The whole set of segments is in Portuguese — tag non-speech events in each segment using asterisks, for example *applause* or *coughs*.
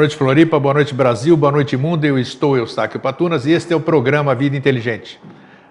noite, Floripa. Boa noite, Brasil. Boa noite, mundo. Eu estou Eustáquio Patunas e este é o programa Vida Inteligente.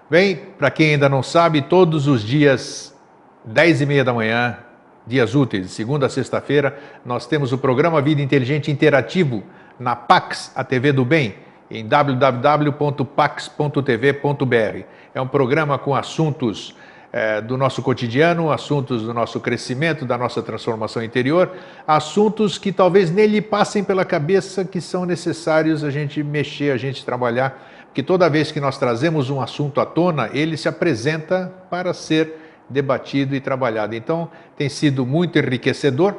Bem, para quem ainda não sabe, todos os dias, 10 e meia da manhã, dias úteis, de segunda a sexta-feira, nós temos o programa Vida Inteligente Interativo na Pax, a TV do Bem, em www.pax.tv.br. É um programa com assuntos é, do nosso cotidiano, assuntos do nosso crescimento, da nossa transformação interior, assuntos que talvez nele passem pela cabeça que são necessários a gente mexer, a gente trabalhar, porque toda vez que nós trazemos um assunto à tona, ele se apresenta para ser debatido e trabalhado. Então, tem sido muito enriquecedor.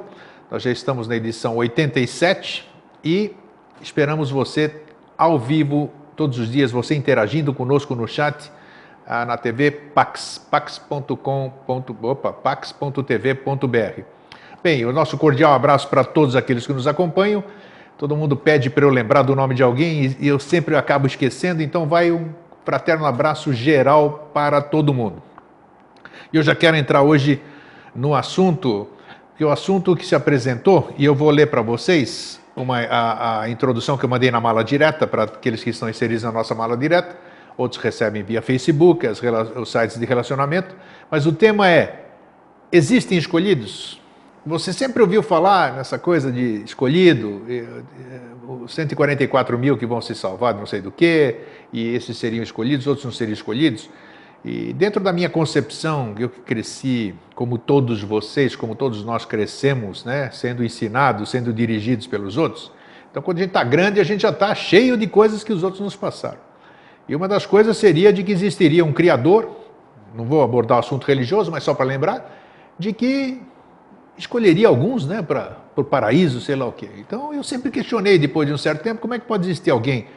Nós já estamos na edição 87 e esperamos você ao vivo todos os dias, você interagindo conosco no chat ah, na TV Pax, pax.com.br, pax.tv.br. Bem, o nosso cordial abraço para todos aqueles que nos acompanham. Todo mundo pede para eu lembrar do nome de alguém e eu sempre acabo esquecendo, então vai um fraterno abraço geral para todo mundo. E eu já quero entrar hoje no assunto, que o assunto que se apresentou, e eu vou ler para vocês uma, a, a introdução que eu mandei na mala direta, para aqueles que estão inseridos na nossa mala direta outros recebem via Facebook, as, os sites de relacionamento, mas o tema é: existem escolhidos? Você sempre ouviu falar nessa coisa de escolhido, os 144 mil que vão se salvar, não sei do que, e esses seriam escolhidos, outros não seriam escolhidos. E dentro da minha concepção, eu que cresci, como todos vocês, como todos nós crescemos, né, sendo ensinados, sendo dirigidos pelos outros. Então, quando a gente está grande, a gente já está cheio de coisas que os outros nos passaram. E uma das coisas seria de que existiria um Criador, não vou abordar o assunto religioso, mas só para lembrar, de que escolheria alguns né, para o paraíso, sei lá o quê. Então eu sempre questionei, depois de um certo tempo, como é que pode existir alguém,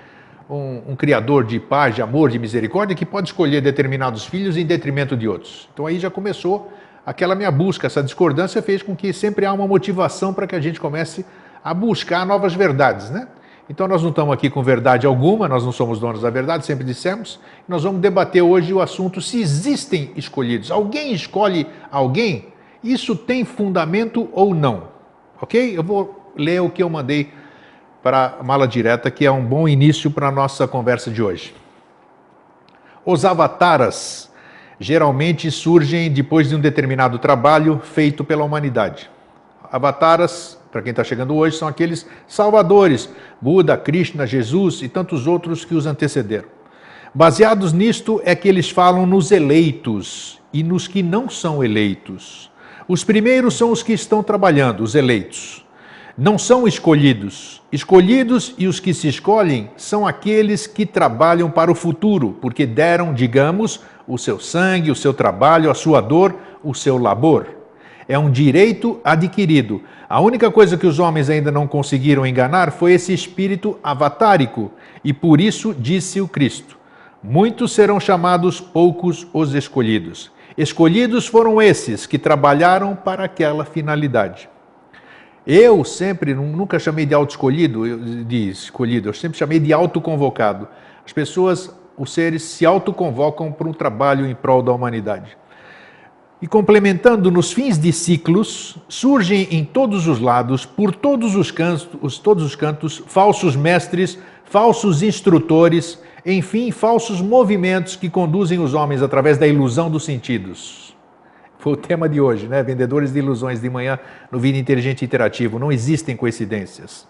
um, um Criador de paz, de amor, de misericórdia, que pode escolher determinados filhos em detrimento de outros. Então aí já começou aquela minha busca, essa discordância fez com que sempre há uma motivação para que a gente comece a buscar novas verdades, né? Então nós não estamos aqui com verdade alguma, nós não somos donos da verdade, sempre dissemos. Nós vamos debater hoje o assunto se existem escolhidos. Alguém escolhe alguém? Isso tem fundamento ou não? Ok? Eu vou ler o que eu mandei para a mala direta, que é um bom início para a nossa conversa de hoje. Os avataras geralmente surgem depois de um determinado trabalho feito pela humanidade. Avataras para quem está chegando hoje, são aqueles salvadores, Buda, Krishna, Jesus e tantos outros que os antecederam. Baseados nisto é que eles falam nos eleitos e nos que não são eleitos. Os primeiros são os que estão trabalhando, os eleitos. Não são escolhidos. Escolhidos e os que se escolhem são aqueles que trabalham para o futuro, porque deram, digamos, o seu sangue, o seu trabalho, a sua dor, o seu labor. É um direito adquirido, a única coisa que os homens ainda não conseguiram enganar foi esse espírito avatárico, e por isso disse o Cristo: Muitos serão chamados, poucos os escolhidos. Escolhidos foram esses que trabalharam para aquela finalidade. Eu sempre, nunca chamei de auto-escolhido, de escolhido, eu sempre chamei de autoconvocado. As pessoas, os seres, se autoconvocam para um trabalho em prol da humanidade. E complementando nos fins de ciclos, surgem em todos os lados, por todos os cantos, todos os cantos, falsos mestres, falsos instrutores, enfim, falsos movimentos que conduzem os homens através da ilusão dos sentidos. Foi o tema de hoje, né? Vendedores de ilusões de manhã no Vida Inteligente Interativo. Não existem coincidências.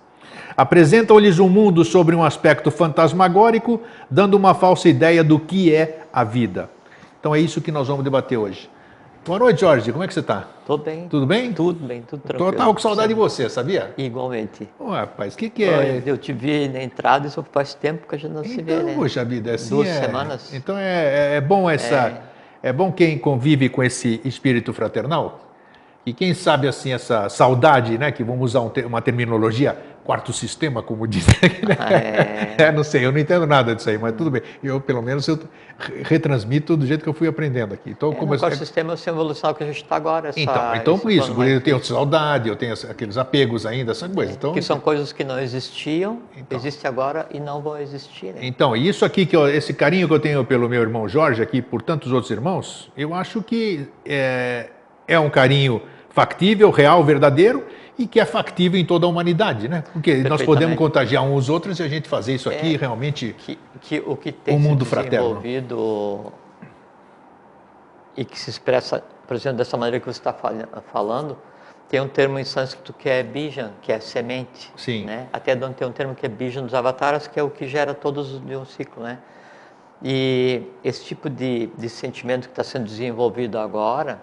Apresentam-lhes um mundo sobre um aspecto fantasmagórico, dando uma falsa ideia do que é a vida. Então é isso que nós vamos debater hoje. Boa noite, Jorge. Como é que você está? Tô bem. Tudo bem? Tudo bem, tudo tranquilo. Eu tava com saudade de você, sabia? Igualmente. Ô, rapaz, o que, que é? Eu te vi na entrada, isso faz tempo que a gente não então, se vê, né? Poxa vida, é assim Duas é... semanas. Então é, é, é bom essa... É... é bom quem convive com esse espírito fraternal. E quem sabe, assim, essa saudade, né? Que vamos usar um, uma terminologia quarto sistema, como *laughs* diz. Ah, é. é. não sei, eu não entendo nada disso aí, mas tudo bem. Eu, pelo menos, eu retransmito do jeito que eu fui aprendendo aqui. Então, é, como quarto sistema é a evolução que a gente está agora. Essa, então, então por isso, eu tenho saudade, eu tenho aqueles apegos ainda, essas coisas. Então, que são coisas que não existiam, então, existem agora e não vão existir. Né? Então, isso aqui, que eu, esse carinho que eu tenho pelo meu irmão Jorge aqui, por tantos outros irmãos, eu acho que é, é um carinho factível, real, verdadeiro e que é factível em toda a humanidade, né? Porque nós podemos contagiar uns aos outros e a gente fazer isso aqui é, realmente que, que o que tem um mundo desenvolvido fraterno. e que se expressa, por exemplo, dessa maneira que você está falando, tem um termo em sânscrito que é bijan, que é semente. Sim. Né? Até tem um termo que é bijan dos avataras, que é o que gera todos de um ciclo, né? E esse tipo de, de sentimento que está sendo desenvolvido agora,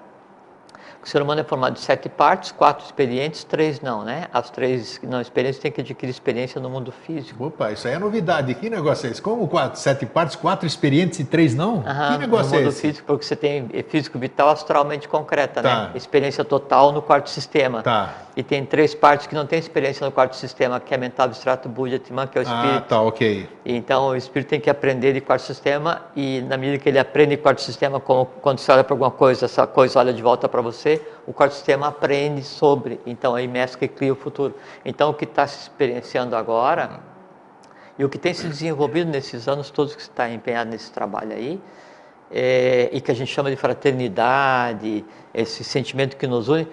o ser humano é formado de sete partes, quatro experientes, três não, né? As três não experientes têm que adquirir experiência no mundo físico. Opa, isso aí é novidade. Que negócio é esse? Como quatro, sete partes, quatro experientes e três não? Aham, que negócio no é mundo esse? físico, porque você tem físico vital astralmente concreta, tá. né? Experiência total no quarto sistema. Tá. E tem três partes que não tem experiência no quarto sistema, que é mental, abstrato, buddha, timã, que é o ah, espírito. Ah, tá, ok. Então o espírito tem que aprender de quarto sistema e na medida que ele aprende de quarto sistema, como quando você olha para alguma coisa, essa coisa olha de volta para você, o quarto sistema aprende sobre. Então aí mescla e cria o futuro. Então o que está se experienciando agora e o que tem se desenvolvido nesses anos todos que está empenhado nesse trabalho aí, é, e que a gente chama de fraternidade, esse sentimento que nos une,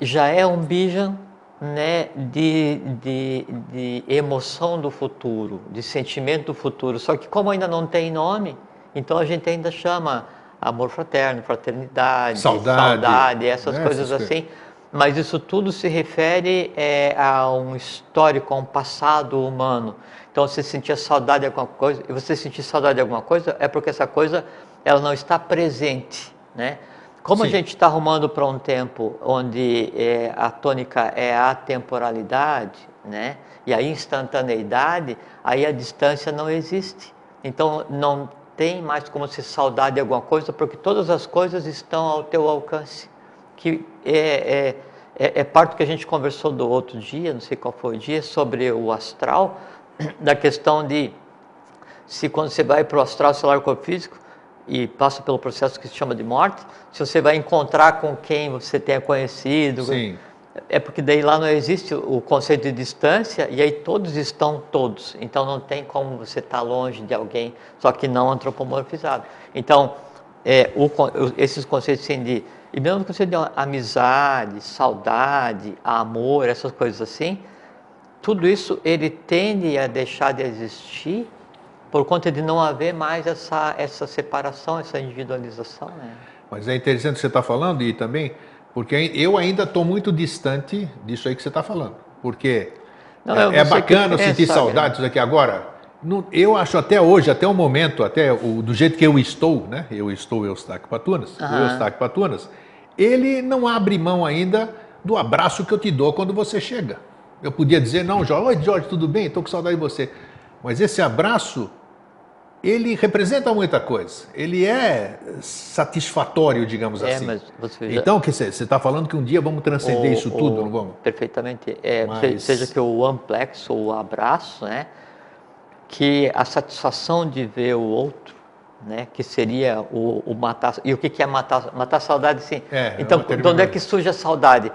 já é um bijan né, de, de, de emoção do futuro, de sentimento do futuro. Só que como ainda não tem nome, então a gente ainda chama amor fraterno, fraternidade, saudade, saudade essas né, coisas assim. Mas isso tudo se refere é, a um histórico, a um passado humano. Então, você sentir saudade de alguma coisa, e você sentir saudade de alguma coisa, é porque essa coisa ela não está presente, né? Como Sim. a gente está arrumando para um tempo onde é, a tônica é a temporalidade, né? E a instantaneidade, aí a distância não existe. Então não tem mais como ser saudade de alguma coisa, porque todas as coisas estão ao teu alcance. Que é, é, é, é parte que a gente conversou do outro dia, não sei qual foi o dia, sobre o astral, *clears throat* da questão de se quando você vai para o astral celular corpo físico, e passa pelo processo que se chama de morte, se você vai encontrar com quem você tenha conhecido, Sim. É porque daí lá não existe o conceito de distância e aí todos estão todos, então não tem como você estar tá longe de alguém, só que não antropomorfizado. Então, é, o, esses conceitos assim, de, e mesmo o conceito de amizade, saudade, amor, essas coisas assim, tudo isso ele tende a deixar de existir por conta de não haver mais essa, essa separação, essa individualização. Né? Mas é interessante o que você está falando e também, porque eu ainda estou muito distante disso aí que você está falando. Porque não, é, é bacana sentir saudades daqui agora. eu acho até hoje, até o momento, até o, do jeito que eu estou, né? Eu estou Eustáquio Patunas, uhum. o Eustáquio Patunas, ele não abre mão ainda do abraço que eu te dou quando você chega. Eu podia dizer, não, Jorge, oi Jorge, tudo bem? Estou com saudade de você. Mas esse abraço ele representa muita coisa. Ele é satisfatório, digamos é, assim. Mas você já... Então, que você está falando que um dia vamos transcender o, isso tudo, o, não vamos? Perfeitamente. É, mas... Seja que o amplexo ou o abraço, né? Que a satisfação de ver o outro, né? Que seria o, o matar. E o que, que é matar? Matar saudade, sim. É, então, é de onde é que surge a saudade?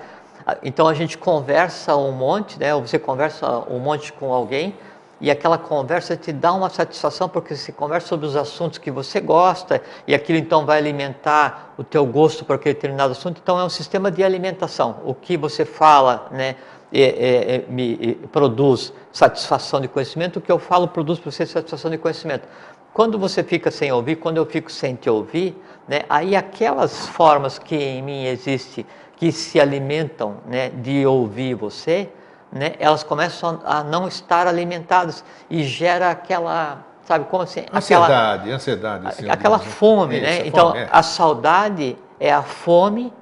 Então a gente conversa um monte, né? Ou você conversa um monte com alguém e aquela conversa te dá uma satisfação porque você conversa sobre os assuntos que você gosta e aquilo então vai alimentar o teu gosto por aquele determinado assunto. Então é um sistema de alimentação. O que você fala, né, é, é, é, me produz satisfação de conhecimento. O que eu falo produz para você satisfação de conhecimento. Quando você fica sem ouvir, quando eu fico sem te ouvir, né, aí aquelas formas que em mim existem que se alimentam né, de ouvir você né, elas começam a não estar alimentadas e gera aquela, sabe como assim? Ansiedade, aquela, ansiedade. Assim, aquela fome, né? então, fome, é. a saudade é a fome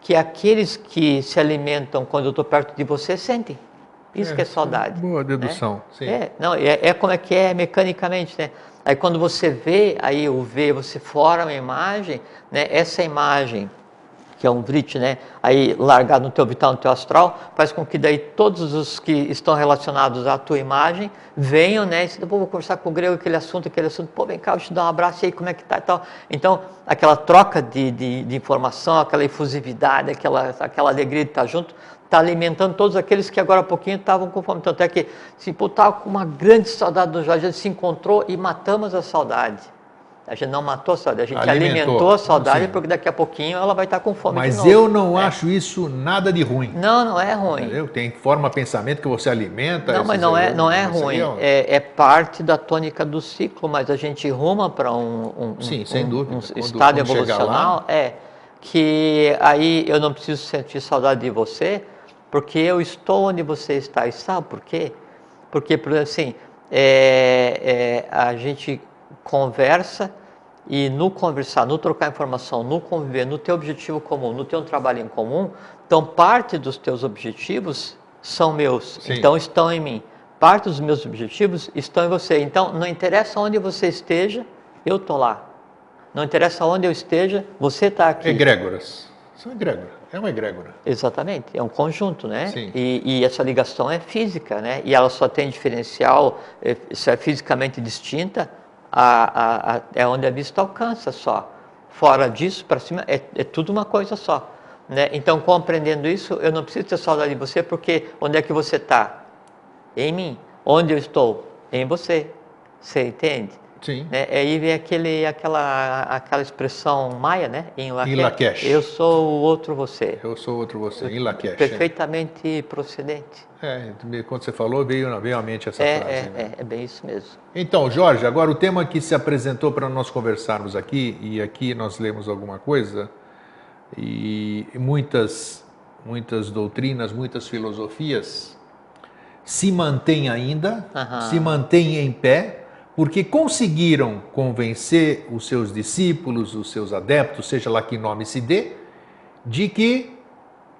que aqueles que se alimentam quando eu estou perto de você sentem. Isso é, que é saudade. Boa dedução, né? sim. É, não, é, é como é que é mecanicamente, né? Aí quando você vê, aí o vê, você forma uma imagem, né? Essa imagem que é um vrit, né? Aí largado no teu vital, no teu astral, faz com que daí todos os que estão relacionados à tua imagem venham, né? E pô, vou conversar com o grego aquele assunto, aquele assunto, pô, vem cá, eu te dar um abraço, e aí como é que tá e tal. Então, aquela troca de, de, de informação, aquela efusividade, aquela, aquela alegria de estar junto, está alimentando todos aqueles que agora há pouquinho estavam com fome. Tanto é que, se pô, estava com uma grande saudade do Jorge, ele se encontrou e matamos a saudade. A gente não matou a saudade, a gente alimentou, alimentou a saudade, porque daqui a pouquinho ela vai estar com fome Mas eu não é. acho isso nada de ruim. Não, não é ruim. Entendeu? Tem forma pensamento que você alimenta. Não, mas não é, não é ruim. É, é, parte da tônica do ciclo, mas a gente ruma para um, um, Sim, sem dúvida. um quando, estado quando evolucional. É que aí eu não preciso sentir saudade de você, porque eu estou onde você está. E sabe por quê? Porque, assim, é, é, a gente conversa e no conversar, no trocar informação, no conviver, no teu objetivo comum, no teu trabalho em comum, então parte dos teus objetivos são meus, Sim. então estão em mim. Parte dos meus objetivos estão em você. Então não interessa onde você esteja, eu estou lá. Não interessa onde eu esteja, você está aqui. Egrégoras. São egrégoras. É uma egrégora. Exatamente. É um conjunto, né? Sim. E, e, essa ligação é física, né? E ela só tem diferencial, é, se é fisicamente distinta, a, a, a, é onde a vista alcança só. Fora disso, para cima, é, é tudo uma coisa só. Né? Então, compreendendo isso, eu não preciso ter saudade de você, porque onde é que você está? Em mim. Onde eu estou? Em você. Você entende? Sim. Né? Aí vem aquele, aquela, aquela expressão maia, né? Em Lakesh. Em Lakesh. Eu sou o outro você. Eu sou outro você, em Lakesh. Perfeitamente é. procedente. É, quando você falou, veio, veio à mente essa é, frase. É, né? é, é bem isso mesmo. Então, Jorge, agora o tema que se apresentou para nós conversarmos aqui, e aqui nós lemos alguma coisa, e muitas, muitas doutrinas, muitas filosofias se mantêm ainda, se mantêm em pé, porque conseguiram convencer os seus discípulos, os seus adeptos, seja lá que nome se dê, de que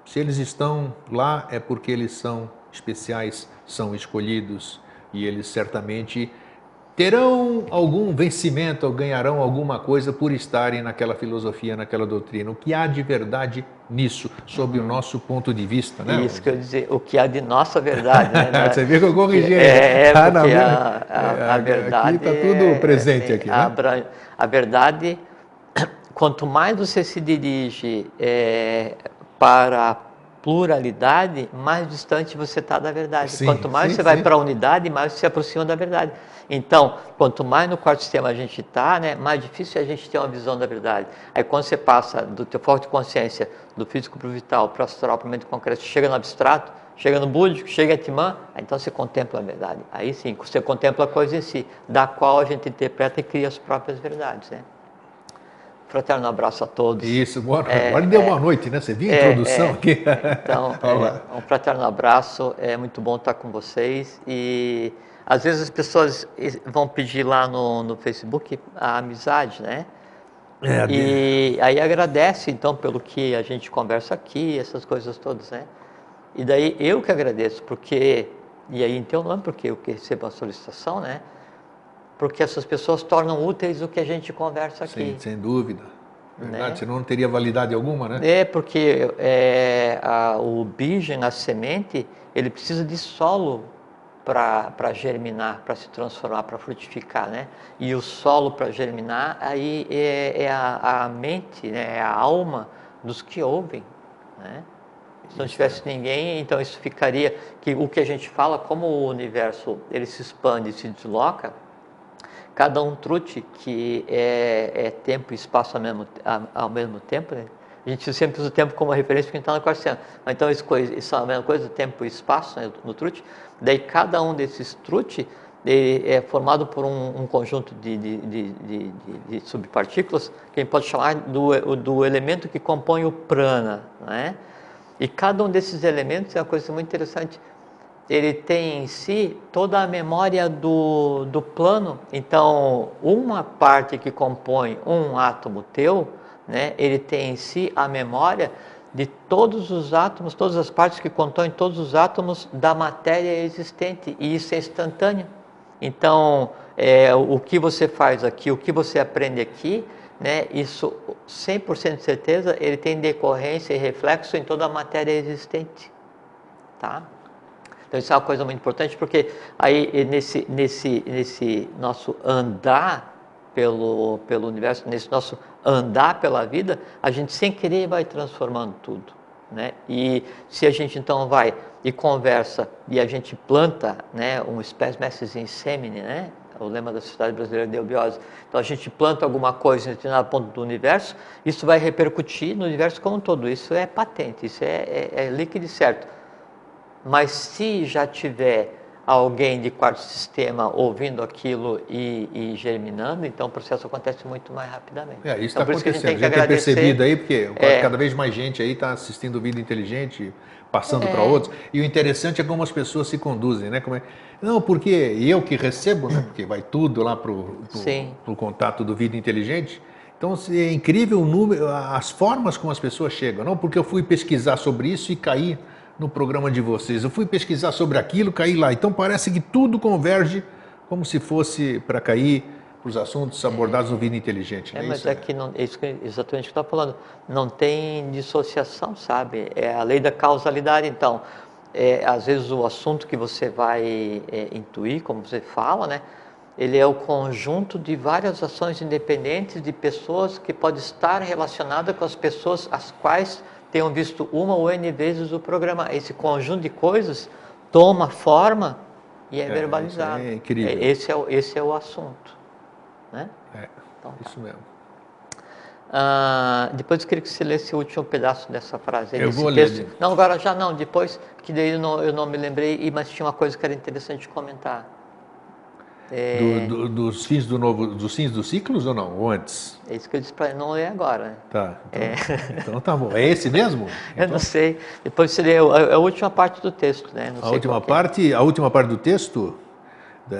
se eles estão lá é porque eles são especiais, são escolhidos e eles certamente terão algum vencimento ou ganharão alguma coisa por estarem naquela filosofia, naquela doutrina. O que há de verdade nisso, sob o nosso ponto de vista, né? Isso que eu dizer, o que há de nossa verdade, né? *laughs* Você vê que eu corrigi. É, é tá porque a, a, a, verdade... Aqui está tudo é, presente é, aqui, né? a, a verdade, *clears throat* quanto mais você se dirige é, para a pluralidade, mais distante você está da verdade. Sim, Quanto mais sim, você vai para a unidade, mais você se aproxima da verdade. Então, quanto mais no quarto sistema a gente está, né, mais difícil é a gente ter uma visão da verdade. Aí quando você passa do teu forte consciência, do físico para o vital, para o astral, para o mente concreto, chega no abstrato, chega no búdico, chega em Atman, então você contempla a verdade. Aí sim, você contempla a coisa em si, da qual a gente interpreta e cria as próprias verdades. Né? Fraterno abraço a todos. Isso, boa noite. É, Agora deu é, boa noite, né? Você viu a é, introdução é, aqui? Então, *laughs* é, um fraterno abraço, é muito bom estar com vocês e às vezes as pessoas vão pedir lá no, no Facebook a amizade, né? É, e aí agradece então pelo que a gente conversa aqui, essas coisas todas, né? E daí eu que agradeço, porque, e aí em teu nome, porque eu que recebo a solicitação, né? Porque essas pessoas tornam úteis o que a gente conversa aqui. Sim, sem dúvida. Verdade, né? senão não teria validade alguma, né? É, porque é, a, o bijem, a semente, ele precisa de solo para germinar, para se transformar, para frutificar, né? E o solo para germinar aí é, é a, a, mente, né? é a alma dos que ouvem, né? Se não tivesse ninguém, então isso ficaria que o que a gente fala, como o universo ele se expande e se desloca, cada um trute que é, é tempo e espaço ao mesmo, ao mesmo tempo, né? A gente sempre usa o tempo como referência porque a gente está no quarto Então, isso, isso é a mesma coisa, tempo e espaço né, no trute. Daí cada um desses trute é formado por um, um conjunto de, de, de, de, subpartículas que a gente pode chamar do, do elemento que compõe o prana. Né? E cada um desses elementos é uma coisa muito interessante. Ele tem em si toda a memória do, do plano. Então, uma parte que compõe um átomo teu, né, ele tem em si a memória de todos os átomos, todas as partes que compõem todos os átomos da matéria existente, e isso é instantâneo. Então, é, o que você faz aqui, o que você aprende aqui, né, isso 100% de certeza, ele tem decorrência e reflexo em toda a matéria existente. Tá? Então, isso é uma coisa muito importante, porque aí nesse, nesse, nesse nosso andar pelo, pelo universo, nesse nosso andar pela vida, a gente sem querer vai transformando tudo. Né? E se a gente então vai e conversa e a gente planta né, um espécie em sêmine, né? o lema da Sociedade Brasileira de Eubiose. Então a gente planta alguma coisa em determinado ponto do universo, isso vai repercutir no universo como um todo. Isso é patente, isso é, é, é líquido e certo. Mas se já tiver alguém de quarto sistema ouvindo aquilo e, e, germinando, então o processo acontece muito mais rapidamente. É, isso está então, acontecendo. A gente tem, que percebido aí, porque é, cada vez mais gente aí está assistindo Vida Inteligente, passando é. para outros. E o interessante é como as pessoas se conduzem, né? Como é, não, porque eu que recebo, né? Porque vai tudo lá para o contato do Vida Inteligente. Então é incrível o número, as formas como as pessoas chegam. Não porque eu fui pesquisar sobre isso e caí no programa de vocês. Eu fui pesquisar sobre aquilo, caí lá. Então parece que tudo converge como se fosse para cair para os assuntos abordados no Vida Inteligente. É, é mas isso? é que não, é isso que, exatamente o que está falando. Não tem dissociação, sabe? É a lei da causalidade. Então, é, às vezes o assunto que você vai é, intuir, como você fala, né? Ele é o conjunto de várias ações independentes de pessoas que pode estar relacionada com as pessoas às quais tenham visto uma ou N vezes o programa. Esse conjunto de coisas toma forma e é, é verbalizado. É incrível. Esse, é, o, esse é o assunto. Né? É, então, tá. isso mesmo. Ah, depois eu queria que você lesse o último pedaço dessa frase. Eu vou texto. ler. Não, agora já não, depois, que daí eu não, eu não me lembrei, mas tinha uma coisa que era interessante comentar. É... Do, do, dos fins do novo, dos fins dos ciclos ou não? Ou antes? É isso que eu disse para não ler agora. Tá. Então, é. então tá bom. É esse mesmo? Então... *laughs* Eu não sei. Depois seria a, a última parte do texto, né? Não a última parte, é. a última parte do texto,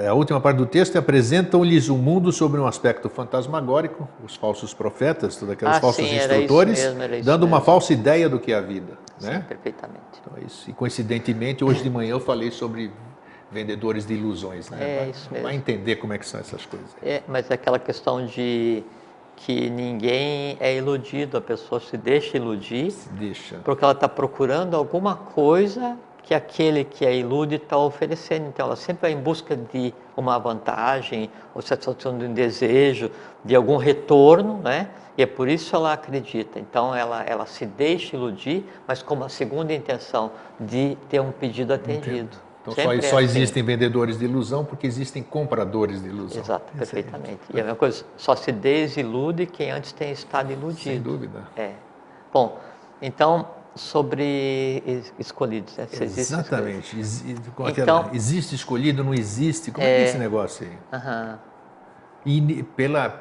a última parte do texto apresentam-lhes um mundo sobre um aspecto fantasmagórico, os falsos profetas, todos aqueles ah, falsos sim, instrutores, mesmo, dando mesmo. uma falsa ideia do que é a vida, sim, né? Perfeitamente. Então, é isso. E coincidentemente hoje de manhã eu falei sobre vendedores de ilusões, né? É vai, isso mesmo. Vai entender como é que são essas coisas. É, mas é aquela questão de que ninguém é iludido, a pessoa se deixa iludir, se deixa. porque ela está procurando alguma coisa que aquele que é ilude está oferecendo. Então, ela sempre vai em busca de uma vantagem, ou satisfação de um desejo, de algum retorno, né? E é por isso ela acredita. Então, ela, ela se deixa iludir, mas com uma segunda intenção de ter um pedido atendido. Entendo. Então só, só assim. existem vendedores de ilusão porque existem compradores de ilusão. Exato, perfeitamente. E a mesma coisa, só se desilude quem antes tem estado iludido. Sem dúvida. É. Bom, então, sobre escolhidos. Né? Se Exatamente. Existe, então, existe escolhido, não existe? Como é, é, é esse negócio aí? Aham in, pela,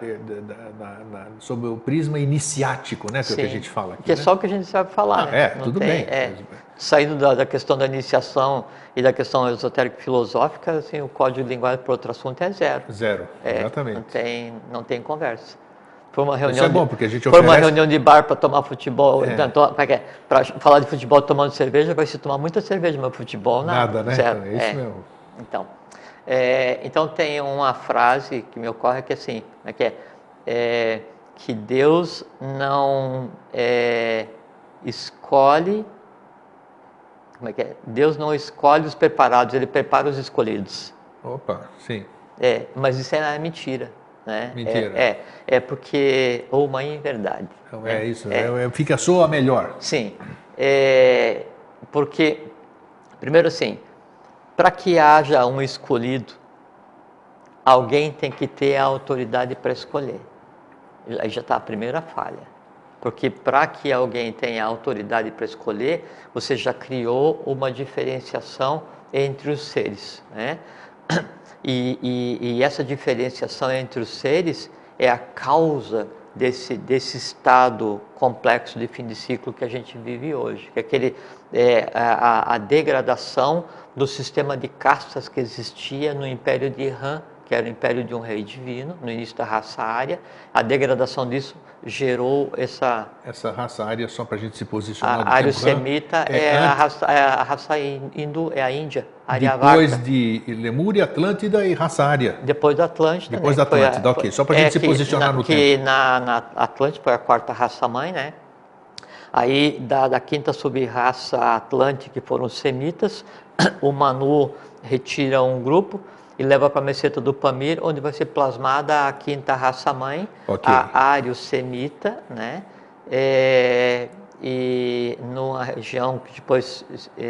na, na, sob o prisma iniciático, né, que, é que a gente fala aqui. Que é né? só o que a gente sabe falar, ah, né? É, Não tudo tem, bem. É, saindo da, da, questão da iniciação e da questão esotérico-filosófica, assim, o código de linguagem para outro assunto é zero. Zero, é, exatamente. Não tem, não tem conversa. Foi uma reunião. Isso é bom, porque a gente oferece... Foi uma reunião de bar para tomar futebol. É. Para falar de futebol tomando cerveja, vai se tomar muita cerveja, mas futebol nada. Nada, né? Zero. É isso é. mesmo. Então. É, então tem uma frase que me ocorre que é assim, né, que é, é que Deus não é, escolhe, como é que é? Deus não escolhe os preparados, Ele prepara os escolhidos. Opa, sim. É, mas isso é mentira. Né? Mentira. É, é, é porque, ou uma inverdade. Então, é, isso, é, é, fica só a melhor. Sim, é, porque, primeiro assim, para que haja um escolhido, alguém tem que ter a autoridade para escolher. Aí já está a primeira falha. Porque para que alguém tenha autoridade para escolher, você já criou uma diferenciação entre os seres. Né? *clears throat* E, e, e essa diferenciação entre os seres é a causa desse, desse estado complexo de fim de ciclo que a gente vive hoje, que é aquele, é, a, a degradação do sistema de castas que existia no Império de Irã, que era o império de um rei divino, no início da raça ária. A degradação disso gerou essa... Essa raça ária, só para a gente se posicionar... A ário-semita é, é, a raça, é a raça hindu, é a Índia, Depois de Lemúria, Atlântida e raça ária. Depois da Atlântida. Depois né? da Atlântida, a, ok. Só para a gente é se posicionar na, no que tempo. Na, na Atlântida foi a quarta raça-mãe, né? Aí, da, da quinta sub-raça Atlântica, que foram os semitas, *coughs* o Manu retira um grupo e leva para a meseta do Pamir, onde vai ser plasmada a quinta raça-mãe, okay. a ário-semita, né? É, e numa região que depois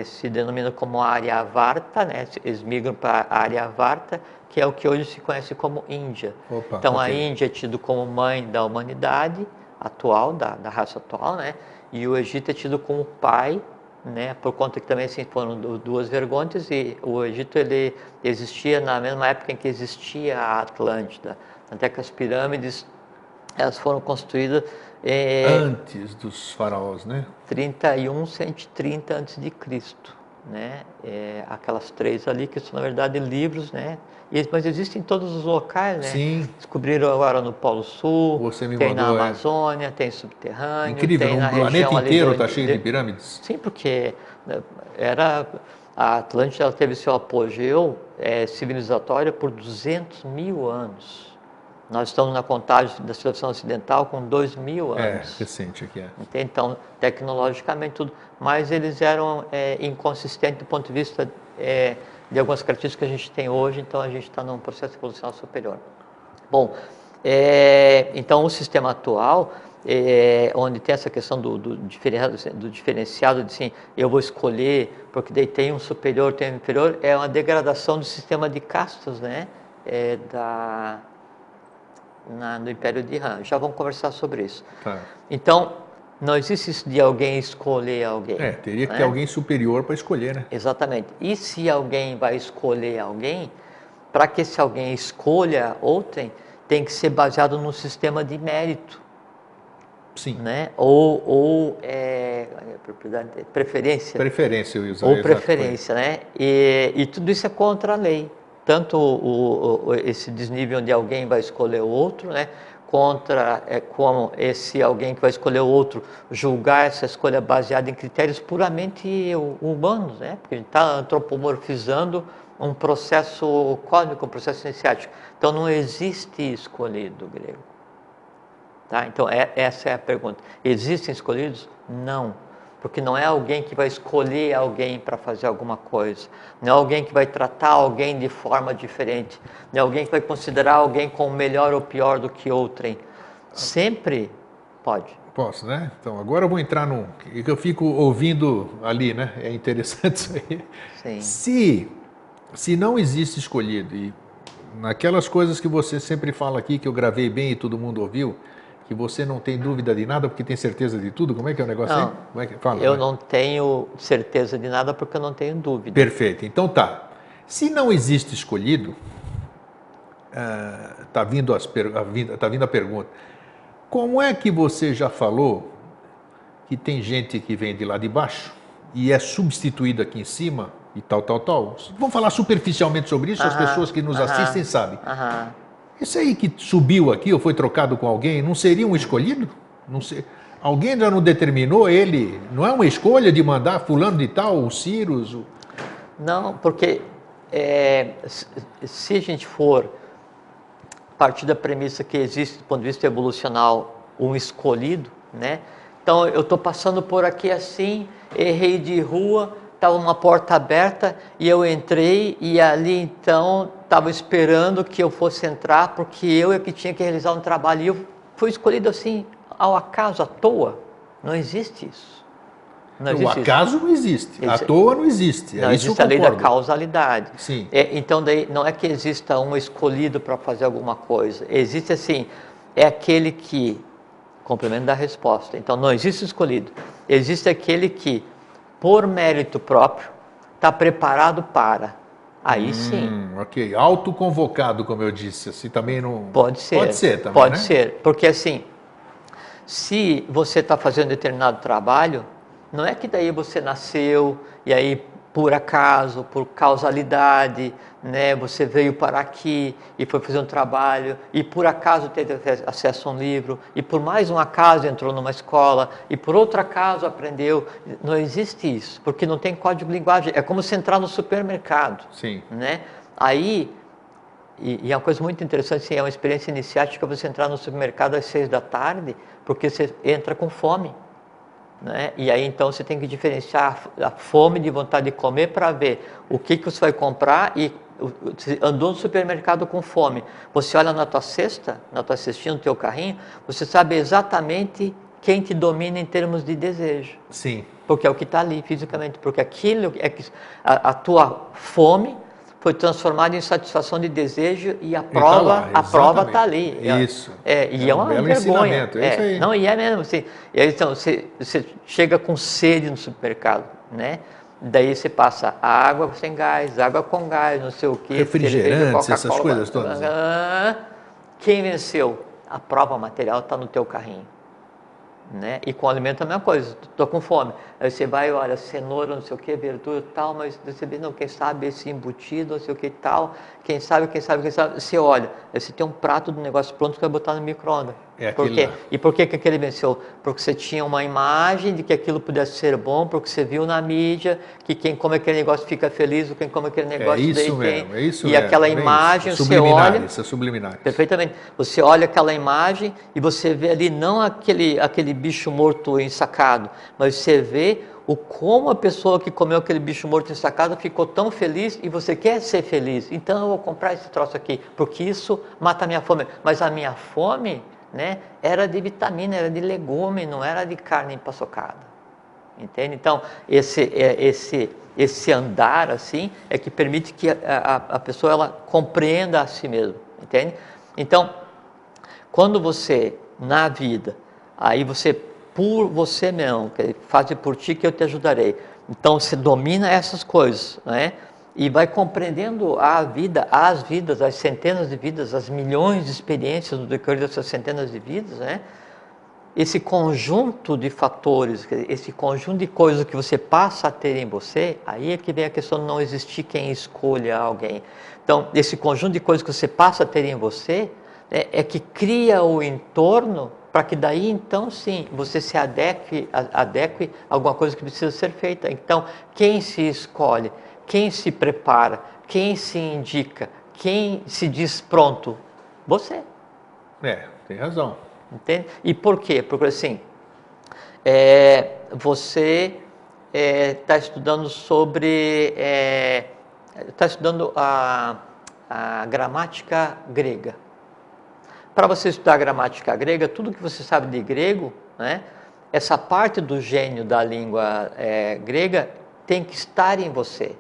se denomina como área Varta, né? eles migram para a área Varta, que é o que hoje se conhece como Índia. Opa, então okay. a Índia é tido como mãe da humanidade atual, da, da raça atual, né? E o Egito é tido como pai né, por conta que também assim, foram duas vergonhas e o Egito ele existia na mesma época em que existia a Atlântida, até que as pirâmides elas foram construídas é, antes dos faraós, né? 31, 130 antes de Cristo, né? É, aquelas três ali que são na verdade livros, né? E, mas existem em todos os locais, né? Sim. Descobriram agora no Polo Sul, tem na é. Amazônia, é. tem subterrâneo, Incrível, tem na um planeta inteiro está cheio de pirâmides. Sim, porque né, era a Atlântida teve seu apogeu é, civilizatório por 200 mil anos. Nós estamos na contagem da civilização ocidental com 2 mil é, anos. É, recente aqui. É. Então, tecnologicamente tudo. Mas eles eram é, inconsistentes do ponto de vista é, de algumas características que a gente tem hoje, então a gente está num processo evolucional superior. Bom, é, então o sistema atual, é, onde tem essa questão do, do, diferenciado, do diferenciado de sim, eu vou escolher, porque daí tem um superior, tem um inferior, é uma degradação do sistema de castas, né? É, da, na, no Império de Han. Já vamos conversar sobre isso. Tá. Então, não existe isso de alguém escolher alguém. É, teria que né? ter alguém superior para escolher, né? Exatamente. E se alguém vai escolher alguém, para que esse alguém escolha outrem, tem que ser baseado num sistema de mérito. Sim. Né? Ou, ou é, preferência. Preferência, eu ia usar. Ou preferência, né? E, e tudo isso é contra a lei. Tanto o, o, esse desnível onde alguém vai escolher outro, né? contra é, como esse alguém que vai escolher outro julgar essa escolha baseada em critérios puramente humanos, né? Porque gente está antropomorfizando um processo cósmico, um processo iniciático. Então não existe escolhido grego. Tá? Então é, essa é a pergunta. Existem escolhidos? Não porque não é alguém que vai escolher alguém para fazer alguma coisa, não é alguém que vai tratar alguém de forma diferente, não é alguém que vai considerar alguém como melhor ou pior do que outrem. Sempre pode. Posso, né? Então, agora eu vou entrar num. que eu fico ouvindo ali, né? É interessante isso aí. Sim. Se, se não existe escolhido, e naquelas coisas que você sempre fala aqui, que eu gravei bem e todo mundo ouviu, que você não tem dúvida de nada porque tem certeza de tudo? Como é que é o negócio não, aí? Como é que, fala, eu não tenho certeza de nada porque eu não tenho dúvida. Perfeito. Então tá. Se não existe escolhido, está uh, vindo, as tá vindo a pergunta. Como é que você já falou que tem gente que vem de lá de baixo e é substituída aqui em cima e tal, tal, tal? Vamos falar superficialmente sobre isso, uh -huh, as pessoas que nos uh -huh, assistem sabem. Esse aí que subiu aqui ou foi trocado com alguém, não seria um escolhido? Não. Alguém já não determinou ele? Não é uma escolha de mandar fulano de tal, o Cyrus? O... Não, porque é, se a gente for partir da premissa que existe, do ponto de vista evolucional, um escolhido, né? Então, eu estou passando por aqui assim, errei de rua, estava uma porta aberta e eu entrei e ali então estava esperando que eu fosse entrar porque eu é que tinha que realizar um trabalho e eu fui escolhido assim ao acaso, à toa. Não existe isso. Não existe o acaso isso. não existe, à toa não existe. É não existe a lei da causalidade. Sim. É, então daí não é que exista um escolhido para fazer alguma coisa. Existe assim, é aquele que complemento da resposta. Então não existe escolhido. Existe aquele que por mérito próprio, está preparado para. Aí hum, sim. Ok. Autoconvocado, como eu disse, assim também não. Pode ser. Pode ser também. Pode né? ser. Porque assim, se você está fazendo determinado trabalho, não é que daí você nasceu e aí por acaso, por causalidade, né? Você veio para aqui e foi fazer um trabalho e por acaso teve acesso a um livro e por mais um acaso entrou numa escola e por outro acaso aprendeu. Não existe isso, porque não tem código de linguagem. É como se entrar no supermercado, Sim. né? Aí e, e é uma coisa muito interessante, assim, é uma experiência iniciática você entrar no supermercado às seis da tarde, porque você entra com fome. Né? E aí então você tem que diferenciar a fome de vontade de comer para ver o que, que você vai comprar e andou no supermercado com fome. Você olha na tua cesta, na tua cestinha, no teu carrinho, você sabe exatamente quem te domina em termos de desejo. Sim. Porque é o que está ali fisicamente. Porque aquilo é que a, a tua fome foi transformado em satisfação de desejo e a prova, tá lá, a prova está ali. Isso. É, e é, é uma um vergonha. É, é. Não, e é mesmo assim. E aí, então, você, você chega com sede no supermercado, né? Daí você passa água sem gás, água com gás, não sei o quê. Refrigerantes, essas coisas todas. Né? Quem venceu? A prova material está no teu carrinho. Né? E com alimento é a mesma coisa, estou com fome. Aí você vai, olha, cenoura, não sei o que, verdura tal, mas você vê, não, quem sabe esse embutido, não sei o que tal, quem sabe, quem sabe, quem sabe. Você olha, aí você tem um prato do negócio pronto que vai botar no micro-ondas. É por quê? E por que, que aquele venceu? Porque você tinha uma imagem de que aquilo pudesse ser bom, porque você viu na mídia que quem come aquele negócio fica feliz, ou quem come aquele é negócio é isso mesmo, tem. É isso e mesmo, aquela é imagem você olha. Isso é subliminar. Perfeitamente. Você olha aquela imagem e você vê ali não aquele, aquele bicho morto ensacado, mas você vê o como a pessoa que comeu aquele bicho morto ensacado ficou tão feliz e você quer ser feliz. Então eu vou comprar esse troço aqui, porque isso mata a minha fome. Mas a minha fome né, era de vitamina, era de legume, não era de carne empaçocada. Entende? Então, esse, é, esse, esse andar assim é que permite que a, a, pessoa ela compreenda a si mesma. Entende? Então, quando você, na vida, aí você, por você mesmo, faz por ti que eu te ajudarei. Então, você domina essas coisas, né? E vai compreendendo a vida, as vidas, as centenas de vidas, as milhões de experiências no decorrer dessas centenas de vidas, né? Esse conjunto de fatores, esse conjunto de coisas que você passa a ter em você, aí é que vem a questão de não existir quem escolha alguém. Então, esse conjunto de coisas que você passa a ter em você é, é que cria o entorno para que daí então sim você se adeque, adeque a alguma coisa que precisa ser feita. Então, quem se escolhe? Quem se prepara? Quem se indica? Quem se diz pronto? Você. É, tem razão. Entende? E por quê? Porque assim, é, você está é, tá estudando sobre. Está é, tá estudando a, a gramática grega. Para você estudar a gramática grega, tudo que você sabe de grego, né, essa parte do gênio da língua é, grega tem que estar em você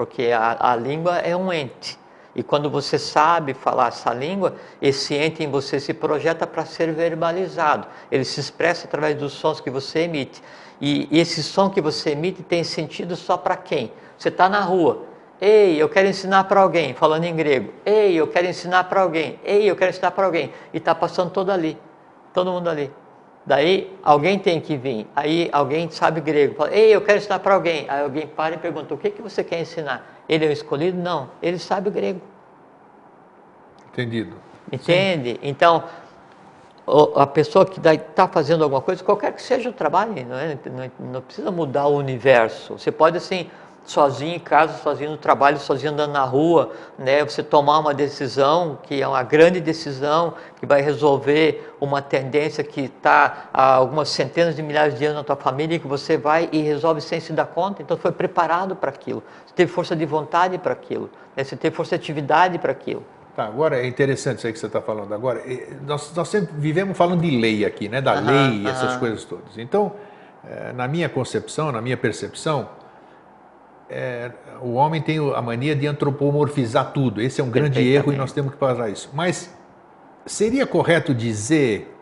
porque a, a língua é um ente. E quando você sabe falar essa língua, esse ente em você se projeta para ser verbalizado. Ele se expressa através dos sons que você emite. E esse som que você emite tem sentido só para quem? Você está na rua. Ei, eu quero ensinar para alguém, falando em grego. Ei, eu quero ensinar para alguém. Ei, eu quero ensinar para alguém. E está passando todo ali. Todo mundo ali. Daí alguém tem que vir. Aí alguém sabe grego, fala, ei, eu quero ensinar para alguém. Aí alguém para e pergunta, o que, que você quer ensinar? Ele é o escolhido? Não, ele sabe grego. Entendido. Entende? Sim. Então, a pessoa que está fazendo alguma coisa, qualquer que seja o trabalho, não, é? não, não precisa mudar o universo. Você pode, assim, sozinho em casa, sozinho no trabalho, sozinho andando na rua, né? Você tomar uma decisão que é uma grande decisão que vai resolver uma tendência que está há algumas centenas de milhares de anos na tua família e que você vai e resolve sem se dar conta. Então foi preparado para aquilo. Você teve força de vontade para aquilo. Né? Você teve força de atividade para aquilo. Tá, agora é interessante isso aí que você está falando agora. Nós, nós sempre vivemos falando de lei aqui, né? Da lei, essas coisas todas. Então, eh, na minha concepção, na minha percepção, é, o homem tem a mania de antropomorfizar tudo. Esse é um grande erro e nós temos que parar isso. Mas seria correto dizer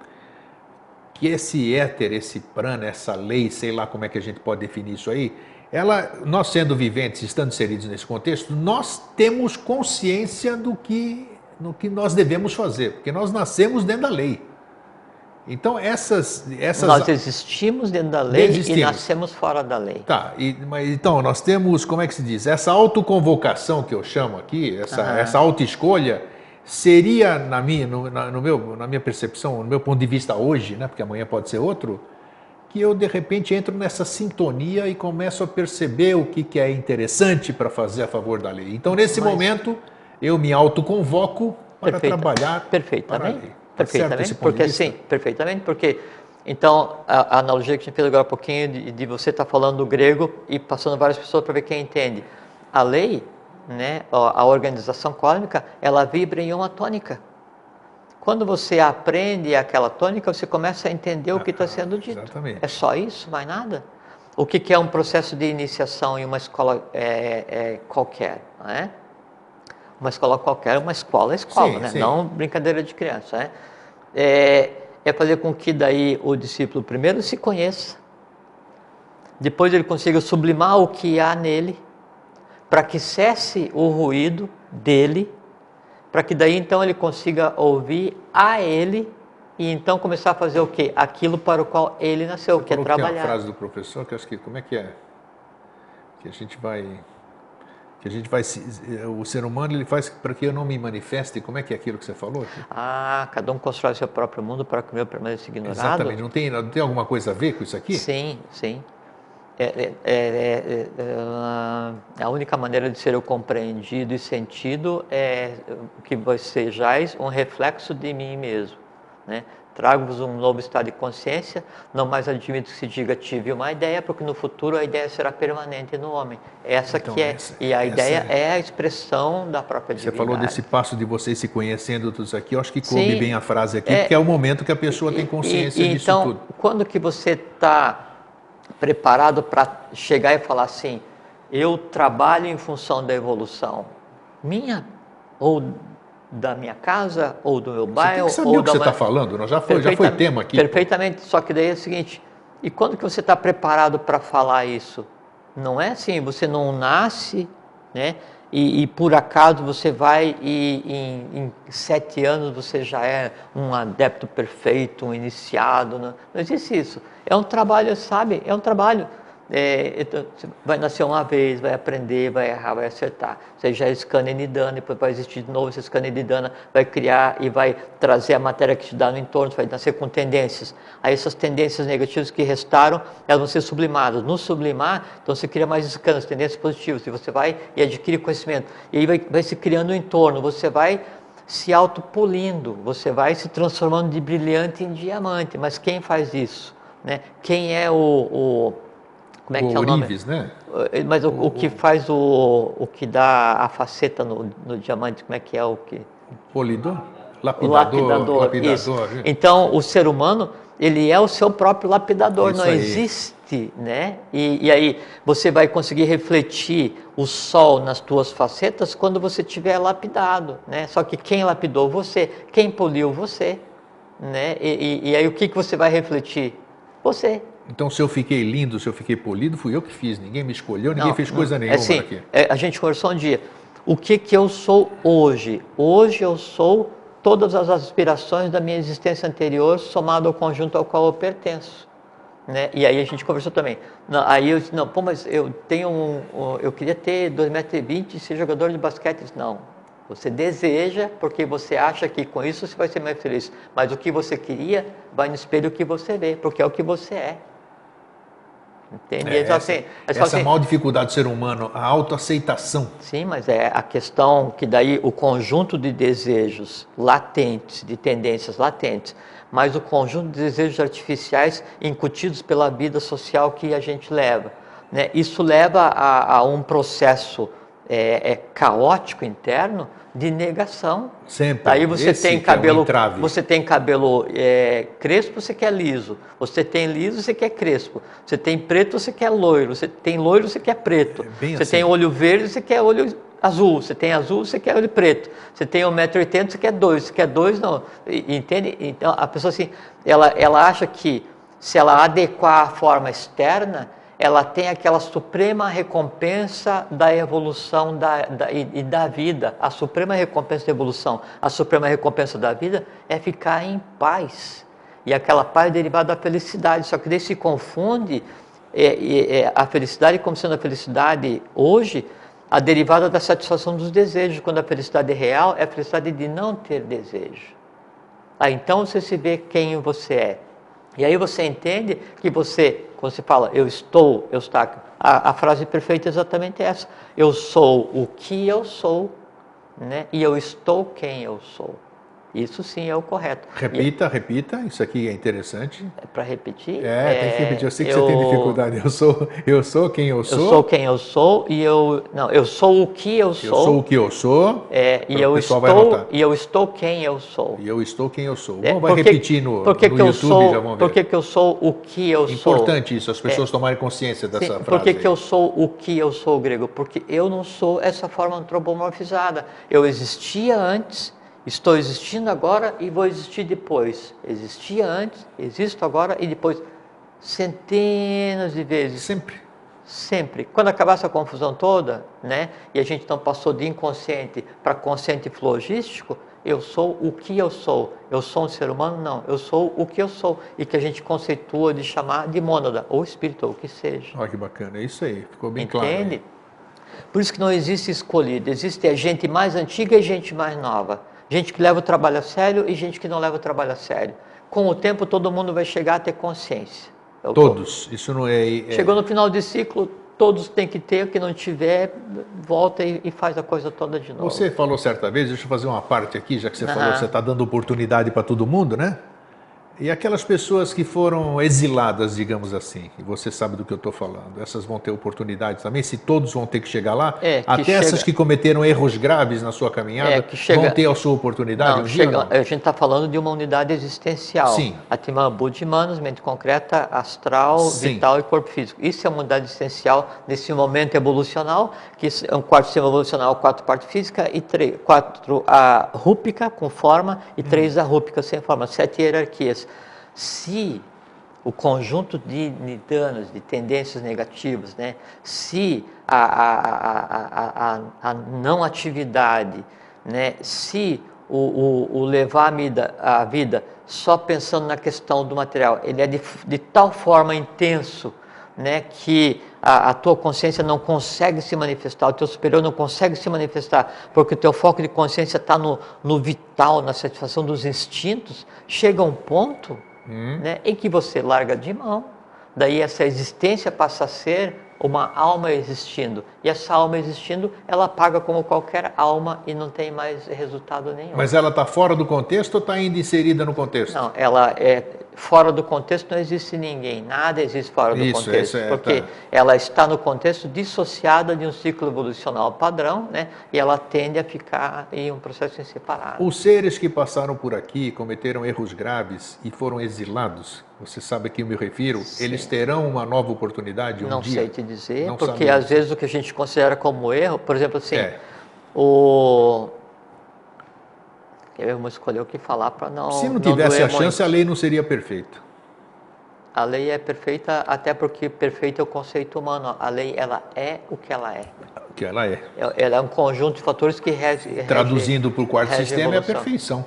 que esse éter, esse prana, essa lei, sei lá como é que a gente pode definir isso aí, ela, nós sendo viventes, estando inseridos nesse contexto, nós temos consciência do que, no que nós devemos fazer, porque nós nascemos dentro da lei. Então, essas, essas. Nós existimos dentro da lei e nascemos fora da lei. Tá, e, mas, então, nós temos, como é que se diz? Essa autoconvocação que eu chamo aqui, essa, uhum. essa autoescolha, seria, na minha, no, na, no meu, na minha percepção, no meu ponto de vista hoje, né, porque amanhã pode ser outro, que eu, de repente, entro nessa sintonia e começo a perceber o que, que é interessante para fazer a favor da lei. Então, nesse mas... momento, eu me autoconvoco para Perfeita. trabalhar Perfeitamente. para a lei. Perfeitamente, porque sim, perfeitamente, porque então a, a, analogia que a gente fez agora um pouquinho de, de você estar tá falando do grego e passando várias pessoas para ver quem entende. A lei, né, a organização cósmica, ela vibra em uma tônica. Quando você aprende aquela tônica, você começa a entender o que está sendo dito. Exatamente. É só isso, mais nada. o que, que é um processo de iniciação em uma escola é, é, qualquer, não é? Uma escola qualquer, uma escola é escola, sim, né? Sim. Não brincadeira de criança, né? É, é fazer com que daí o discípulo primeiro se conheça, depois ele consiga sublimar o que há nele, para que cesse o ruído dele, para que daí então ele consiga ouvir a ele e então começar a fazer o quê? Aquilo para o qual ele nasceu, Você que é trabalhar. Que é a frase do professor que eu acho que como é que é? Que a gente vai que a gente vai o ser humano ele faz para que eu não me manifeste. Como é que é aquilo que você falou? Aqui? ah cada um constrói seu próprio mundo para que o meu permaneça ignorado. Exatamente. Não tem não tem alguma coisa a ver com isso aqui? Sim sim. É, é, é, é, a única maneira de ser eu compreendido e sentido é que vós sejais um reflexo de mim mesmo né? Trago-vos um novo estado de consciência, não mais admito que se diga tive uma ideia, porque no futuro a ideia será permanente no homem. Essa então, que é, essa, e a ideia é... é... a expressão da própria Você falou desse passo de vocês se conhecendo todos aqui, eu acho que coube Sim, bem a frase aqui, é, porque é o momento que a pessoa tem consciência e, disso então, tudo. quando que você está preparado para chegar e falar assim, eu trabalho em função da evolução. Minha ou da minha casa ou do meu bairro. Você tem que saber ou o que você está falando, já foi, já foi tema aqui. Perfeitamente, só que daí é o seguinte, e quando que você está preparado para falar isso? Não é assim, você não nasce, né? E, e por acaso você vai e em, em, sete anos você já é um adepto perfeito, um iniciado. Não, não existe isso. É um trabalho, sabe? É um trabalho. É, então, vai nascer uma vez, vai aprender, vai errar, vai acertar. Você já é scanner nidana, depois vai existir de novo esse scanner nidana, vai criar e vai trazer a matéria que te dá no entorno, vai nascer com tendências. Aí essas tendências negativas que restaram, elas vão ser sublimadas. No sublimar, então você cria mais scanners, tendências positivas, e você vai e adquire conhecimento. E aí vai, vai se criando um entorno, você vai se autopolindo, você vai se transformando de brilhante em diamante. Mas quem faz isso? Né? Quem é o, o como é que é o Orives, nome? né? Eh, mas o, o, o, que faz o, o que dá a faceta no, no diamante, como é que é o que? Polidor? Lapidador. Lapidador, lapidador isso. Então, o ser humano, ele é o seu próprio lapidador, isso não aí. existe, né? E, e, aí, você vai conseguir refletir o sol nas tuas facetas quando você tiver lapidado, né? Só que quem lapidou você, quem poliu você, né? E, e, e aí, o que, que você vai refletir? Você. Então, se eu fiquei lindo, se eu fiquei polido, fui eu que fiz. Ninguém me escolheu, ninguém não, fez coisa não. nenhuma é assim, aqui. É, a gente conversou um dia. O que, que eu sou hoje? Hoje eu sou todas as aspirações da minha existência anterior somado ao conjunto ao qual eu pertenço. Né? E aí a gente conversou também. Não, aí eu disse, não, pô, mas eu tenho um, um eu queria ter 2,20m e ser jogador de basquete. Disse, não, você deseja porque você acha que com isso você vai ser mais feliz. Mas o que você queria vai no espelho que você vê, porque é o que você é. Entende? É, então, assim, essa, essa assim, maior dificuldade do ser humano, a autoaceitação. Sim, mas é a questão que daí o conjunto de desejos latentes, de tendências latentes, mas o conjunto de desejos artificiais incutidos pela vida social que a gente leva. Né? Isso leva a, a um processo é, é, caótico interno de negação. Sempre. Aí você Esse tem cabelo, é um você tem cabelo é, crespo, você quer liso. Você tem liso, você quer crespo. Você tem preto, você quer loiro. Você tem loiro, você quer preto. É você assim. tem olho verde, você quer olho azul. Você tem azul, você quer olho preto. Você tem 1,80m, você quer dois. Você quer dois, não. Entende? Então a pessoa assim, ela, ela acha que se ela adequar a forma externa, ela tem aquela suprema recompensa da evolução da, da, e, e, da vida. A suprema recompensa da evolução, a suprema recompensa da vida é ficar em paz. E aquela paz é derivada da felicidade. Só que daí se confunde é, é, a felicidade como sendo a felicidade hoje, a derivada da satisfação dos desejos, quando a felicidade real é a felicidade de não ter desejo. Aí então você se vê quem você é. E aí você entende que você, quando você fala eu estou, eu estou, a, a frase perfeita é exatamente essa. Eu sou o que eu sou, né? E eu estou quem eu sou. Isso sim é o correto. Repita, e... repita, isso aqui é interessante. É para repetir? É, é, tem que repetir. Eu sei que eu... você tem dificuldade. Eu sou, eu sou quem eu sou. Eu sou quem eu sou e eu. Não, eu sou o que eu sou. Eu sou o que eu sou. É, e eu estou. E eu estou quem eu sou. E eu estou quem eu sou. É, vai repetir no, porque no que eu YouTube, sou, já vamos ver. Por que, eu sou o que eu Importante sou? Importante isso, as pessoas é, tomarem consciência dessa sim, frase. Por que, que eu sou o que eu sou, grego? Porque eu não sou essa forma antropomorfizada. Eu existia antes Estou existindo agora e vou existir depois. Existia antes, existo agora e depois. Centenas de vezes. Sempre. Sempre. Quando acabar essa confusão toda, né, e a gente não passou de inconsciente para consciente flogístico, eu sou o que eu sou. Eu sou um ser humano? Não. Eu sou o que eu sou. E que a gente conceitua de chamar de mônada, ou espírito, ou o que seja. Olha que bacana. É isso aí. Ficou bem Entende? claro. Entende? Por isso que não existe escolhido. Existe a gente mais antiga e gente mais nova. Gente que leva o trabalho a sério e gente que não leva o trabalho a sério. Com o tempo, todo mundo vai chegar a ter consciência. É todos. Isso não é, é, Chegou no final de ciclo, todos têm que ter. Que não tiver, volta e, e, faz a coisa toda de novo. Você falou certa vez, deixa eu fazer uma parte aqui, já que você uhum. falou, você está dando oportunidade para todo mundo, né? E aquelas pessoas que foram exiladas, digamos assim, e você sabe do que eu estou falando, essas vão ter oportunidades também, se todos vão ter que chegar lá, é, até chega... essas que cometeram erros graves na sua caminhada, é, chega... vão ter a sua oportunidade não, chega... não? A gente está falando de uma unidade existencial. Sim. Atimambu de manos, mente concreta, astral, Sim. vital e corpo físico. Isso é uma unidade existencial nesse momento evolucional, que é um quarto sistema evolucional, quatro parte física e três, quatro a rúpica com forma e três hum. a rúpica sem forma, sete hierarquias se o conjunto de nidanas, de tendências negativas, né, se a, a, a, a não atividade, né, se o, o, o levar a vida, a vida, só pensando na questão do material, ele é de, de tal forma intenso né, que a, a, tua consciência não consegue se manifestar, o teu superior não consegue se manifestar, porque o teu foco de consciência está no, no vital, na satisfação dos instintos, chega um ponto hum. né, em que você larga de mão, daí essa existência passa a ser uma alma existindo. E essa alma existindo, ela paga como qualquer alma e não tem mais resultado nenhum. Mas ela está fora do contexto ou está ainda inserida no contexto? Não, ela é fora do contexto não existe ninguém, nada existe fora do isso, contexto, é, porque tá. ela está no contexto dissociada de um ciclo evolucional padrão, né? E ela tende a ficar em um processo separado. Os seres que passaram por aqui, cometeram erros graves e foram exilados, você sabe a que eu me refiro, Sim. eles terão uma nova oportunidade um não dia? Não sei te dizer, não porque às vezes o que a gente considera como erro, por exemplo, assim, é. o eu vou escolher o que falar para não. Se não tivesse a chance, muito. a lei não seria perfeita. A lei é perfeita até porque perfeito é o conceito humano. A lei ela é o que ela é. O que ela é. Ela é um conjunto de fatores que rege. Traduzindo para o quarto sistema é a perfeição.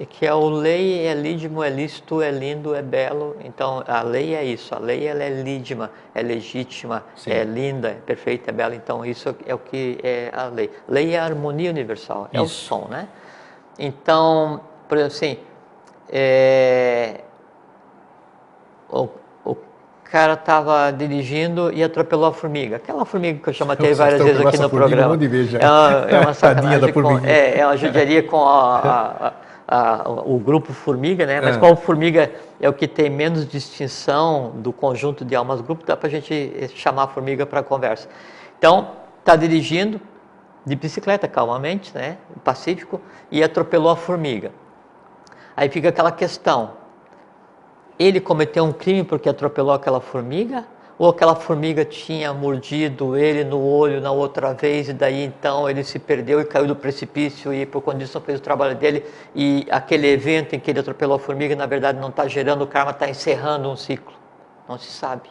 E que é o lei é lídimo, é lícito, é lindo, é belo. Então a lei é isso. A lei ela é lídima, é legítima, Sim. é linda, é perfeita, é bela. Então isso é o que é a lei. Lei é a harmonia universal, é isso. o som, né? Então, por exemplo, assim, é, o, o cara estava dirigindo e atropelou a formiga. Aquela formiga que eu já matei *laughs* várias vezes aqui no programa. É uma, é uma *laughs* sacanagem com, é, é uma judiaria com a, a, a, o grupo formiga, né? Mas é. como formiga é o que tem menos distinção do conjunto de almas grupo, dá para a gente chamar a formiga para conversa. Então, está dirigindo, de bicicleta, calmamente, né, pacífico, e atropelou a formiga. Aí fica aquela questão: ele cometeu um crime porque atropelou aquela formiga? Ou aquela formiga tinha mordido ele no olho na outra vez e daí então ele se perdeu e caiu do precipício e por condição fez o trabalho dele e aquele evento em que ele atropelou a formiga na verdade não está gerando karma, está encerrando um ciclo. Não se sabe.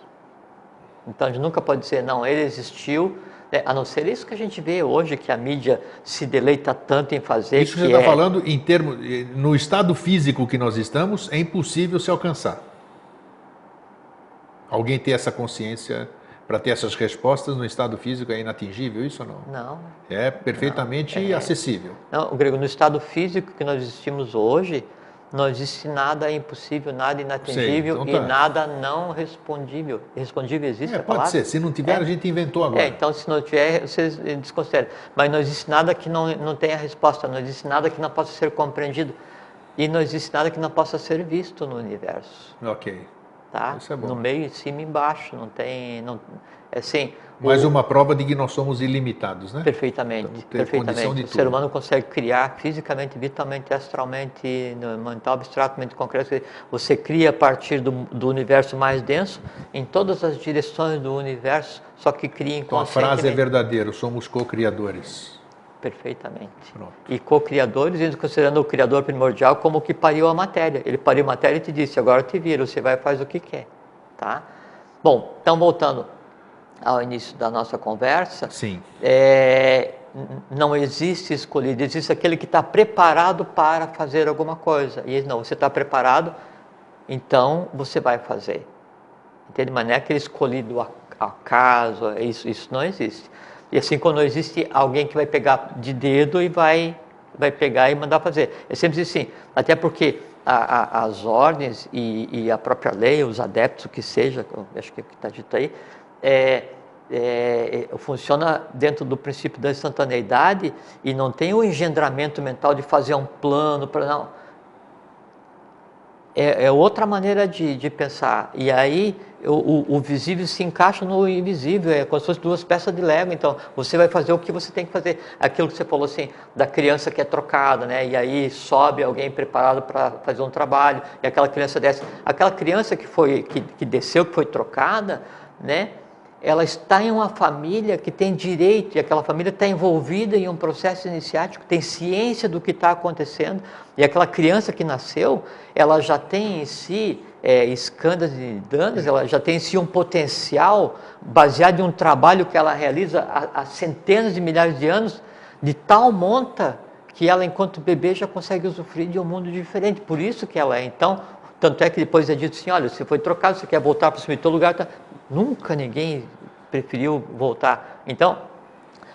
Então a gente nunca pode dizer, não, ele existiu, é, a não ser isso que a gente vê hoje, que a mídia se deleita tanto em fazer. Isso que você está é... falando em termos, no estado físico que nós estamos, é impossível se alcançar. Alguém ter essa consciência para ter essas respostas no estado físico é inatingível, isso ou não? Não. É perfeitamente não, é... acessível. Não, Grego, no estado físico que nós existimos hoje, Não existe nada impossível, nada inatingível Sei, então tá. e nada não respondível. Respondível existe é, a palavra? Pode ser. Se não tiver, é. a gente inventou agora. É, então, se não tiver, vocês desconsideram. Mas não existe nada que não, não tenha resposta. Não existe nada que não possa ser compreendido. E não existe nada que não possa ser visto no universo. Ok. Tá? Isso é bom. No meio, em cima e embaixo. Não tem... Não, é assim, mais uma prova de que nós somos ilimitados, né? Perfeitamente. Então, perfeitamente. O ser humano consegue criar fisicamente, vitalmente, astralmente, mental, abstratamente, concreto. Você cria a partir do, do, universo mais denso, em todas as direções do universo, só que cria inconscientemente. Então a frase é verdadeira, somos co-criadores. Perfeitamente. Pronto. E co-criadores, considerando o criador primordial como o que pariu a matéria. Ele pariu a matéria e te disse, agora te vira, você vai e faz o que quer. Tá? Bom, então voltando ao início da nossa conversa, Sim. É, não existe escolhido, existe aquele que está preparado para fazer alguma coisa. E não, você está preparado, então você vai fazer. Entende? Mas não é aquele escolhido ao acaso, é isso, isso não existe. E assim, quando existe alguém que vai pegar de dedo e vai, vai pegar e mandar fazer. É sempre assim, até porque a, a, as ordens e, e, a própria lei, os adeptos, o que seja, acho que é está dito aí, é, é, funciona dentro do princípio da instantaneidade e não tem o engendramento mental de fazer um plano para não. É, é, outra maneira de, de pensar. E aí o, o, o, visível se encaixa no invisível, é como se fossem duas peças de Lego. Então você vai fazer o que você tem que fazer. Aquilo que você falou assim, da criança que é trocada, né? E aí sobe alguém preparado para fazer um trabalho, e aquela criança desce. Aquela criança que foi que, que desceu, que foi trocada, né? Ela está em uma família que tem direito, e aquela família está envolvida em um processo iniciático, tem ciência do que está acontecendo, e aquela criança que nasceu, ela já tem em si é, escândalos e danos, ela já tem em si um potencial baseado em um trabalho que ela realiza há, há centenas de milhares de anos, de tal monta que ela, enquanto bebê, já consegue usufruir de um mundo diferente. Por isso que ela é. Então, tanto é que depois é dito assim, olha, você foi trocado, você quer voltar para o seu lugar, tá? Nunca ninguém preferiu voltar. Então,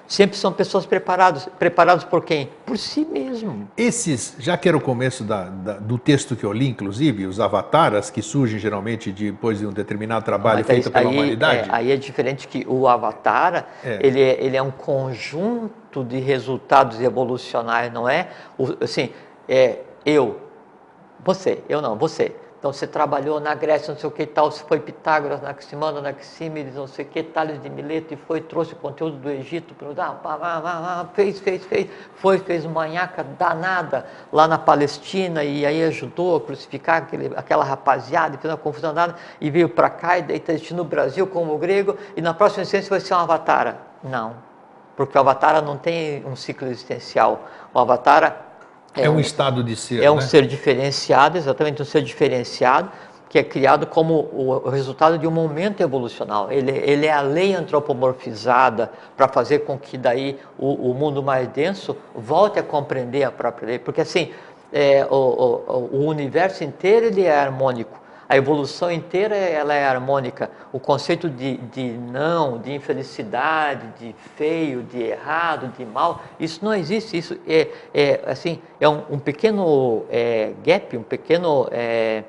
sempre são pessoas preparadas. Preparadas por quem? Por si mesmo. Esses, já que era o começo da, da, do texto que eu li, inclusive, os avataras que surgem geralmente depois de um determinado trabalho feito pela aí, humanidade. É, aí é diferente que o avatar, é. Ele, é, ele é um conjunto de resultados evolucionários, não é? O, assim, é eu, você, eu não, você. Então você trabalhou na Grécia, não sei o que tal, você foi Pitágoras, Anaximandro, Anaxímedes, não sei o que, Tales de Mileto, e foi, trouxe o conteúdo do Egito, fez, fez, fez, foi, fez uma manhaca danada lá na Palestina, e aí ajudou a crucificar aquele, aquela rapaziada, e fez uma confusão danada, e veio para cá, e daí está no Brasil como grego, e na próxima instância vai ser um avatar. Não, porque o avatar não tem um ciclo existencial. O avatar é, é um, um, estado de ser. É um né? ser diferenciado, exatamente um ser diferenciado, que é criado como o resultado de um momento evolucional. Ele, ele é a lei antropomorfizada para fazer com que daí o, o, mundo mais denso volte a compreender a própria lei. Porque assim, é, o, o, o universo inteiro ele é harmônico a evolução inteira ela é harmônica. O conceito de, de não, de infelicidade, de feio, de errado, de mal, isso não existe. Isso é, é assim, é um, um pequeno é, gap, um pequeno, é,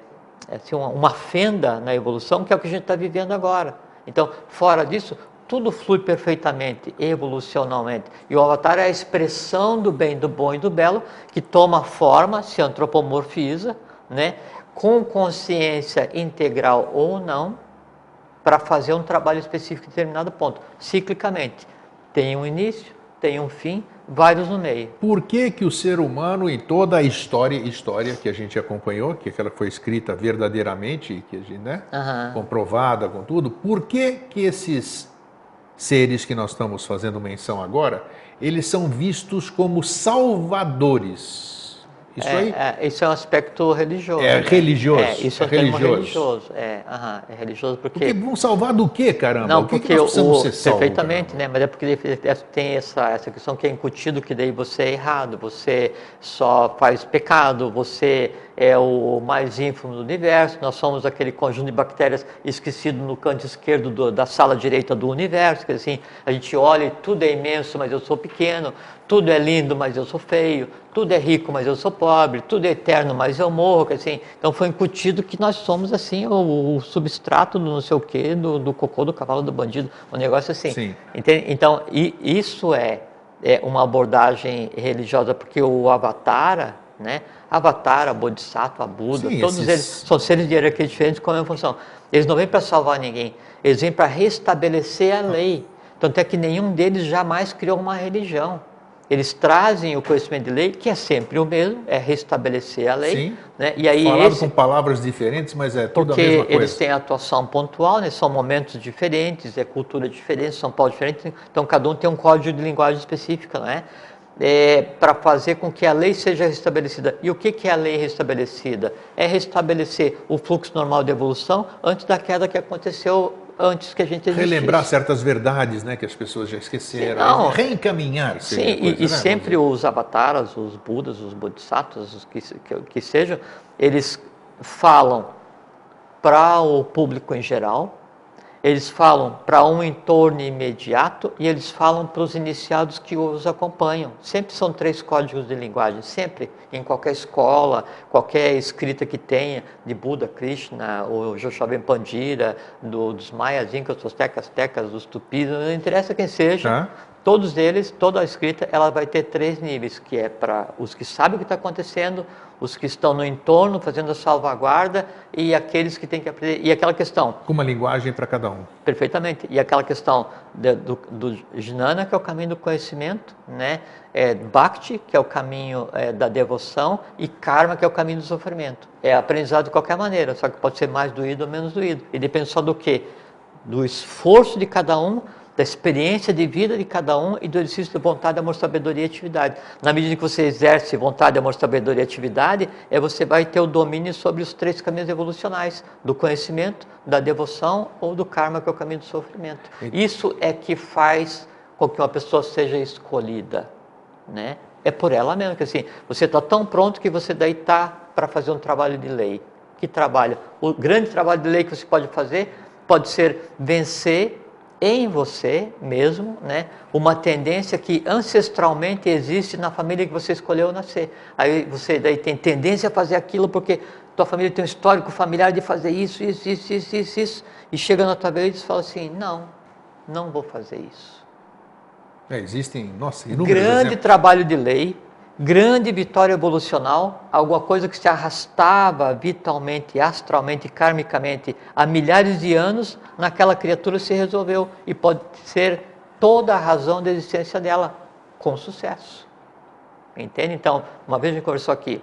assim, uma, uma fenda na evolução que é o que a gente está vivendo agora. Então, fora disso, tudo flui perfeitamente, evolucionalmente. E o avatar é a expressão do bem, do bom e do belo, que toma forma, se antropomorfiza, né? Com consciência integral ou não, para fazer um trabalho específico em determinado ponto, ciclicamente. Tem um início, tem um fim, vários no meio. Por que que o ser humano em toda a história, história que a gente acompanhou, que aquela foi escrita verdadeiramente, que a gente, né, uhum. comprovada com tudo, por que que esses seres que nós estamos fazendo menção agora, eles são vistos como salvadores? Isso é, aí? É, isso é um aspecto religioso. É né? religioso. É, isso é, é religioso. religioso. É, aham, é religioso porque. Porque vão salvar do quê, caramba? Não, o que porque que nós o, ser salvo, perfeitamente, caramba? né? Mas é porque tem essa, essa questão que é incutido que daí você é errado, você só faz pecado, você é o mais ínfimo do universo, nós somos aquele conjunto de bactérias esquecido no canto esquerdo do, da sala direita do universo, que assim, a gente olha e tudo é imenso, mas eu sou pequeno, tudo é lindo, mas eu sou feio, tudo é rico, mas eu sou pobre, tudo é eterno, mas eu morro, assim. Então foi incutido que nós somos assim o, o substrato do não sei o quê, do, do, cocô do cavalo do bandido, um negócio assim. Sim. Entende? Então e, isso é, é uma abordagem religiosa, porque o Avatara, né? Avatar, Bodhisattva, Buda, Sim, todos esses... eles são seres de hierarquia diferentes com a mesma função. Eles não vêm para salvar ninguém, eles vêm para restabelecer a lei. Tanto é que nenhum deles jamais criou uma religião. Eles trazem o conhecimento de lei, que é sempre o mesmo, é restabelecer a lei. Sim. Né? E aí Falado esse, com palavras diferentes, mas é tudo a mesma coisa. Porque eles têm atuação pontual, né? são momentos diferentes, é cultura diferente, são povos diferentes, então cada um tem um código de linguagem específica, não é? é, para fazer com que a lei seja restabelecida. E o que, que é a lei restabelecida? É restabelecer o fluxo normal de evolução antes da queda que aconteceu antes que a gente existisse. Relembrar certas verdades né, que as pessoas já esqueceram. Sim, não. Reencaminhar. Sim, coisa, e, né? e, sempre os avataras, os budas, os bodhisattvas, os que, que, que sejam, eles falam para o público em geral, eles falam para um entorno imediato e eles falam para os iniciados que os acompanham. Sempre são três códigos de linguagem, sempre, em qualquer escola, qualquer escrita que tenha, de Buda, Krishna, o Joshaven Pandira, do, dos Maias, Incas, dos Tecas, Tecas, dos Tupis, não interessa quem seja, Todos eles, toda a escrita, ela vai ter três níveis, que é para os que sabem o que está acontecendo, os que estão no entorno fazendo a salvaguarda e aqueles que têm que aprender. E aquela questão. Com uma linguagem para cada um. Perfeitamente. E aquela questão de, do, do Jnana, que é o caminho do conhecimento, né? É, Bhakti, que é o caminho é, da devoção, e Karma, que é o caminho do sofrimento. É aprendizado de qualquer maneira, só que pode ser mais doído ou menos doído. E depende só do quê? Do esforço de cada um da experiência de vida de cada um e do exercício de vontade, amor, sabedoria e atividade. Na medida que você exerce vontade, amor, sabedoria e atividade, é você vai ter o domínio sobre os três caminhos evolucionais, do conhecimento, da devoção ou do karma, que é o caminho do sofrimento. Isso é que faz com que uma pessoa seja escolhida, né? É por ela mesmo, que assim, você está tão pronto que você daí está para fazer um trabalho de lei. Que trabalho? O grande trabalho de lei que você pode fazer pode ser vencer em você mesmo, né, uma tendência que ancestralmente existe na família que você escolheu nascer. Aí você daí tem tendência a fazer aquilo porque tua família tem um histórico familiar de fazer isso, isso, isso, isso, isso, isso e chega na tua vez e fala assim, não, não vou fazer isso. É, existem, nossa, inúmeros Grande exemplos. trabalho de lei, grande vitória evolucional, alguma coisa que se arrastava vitalmente, astralmente, karmicamente há milhares de anos, naquela criatura se resolveu e pode ser toda a razão da existência dela, com sucesso. Entende? Então, uma vez a gente conversou aqui,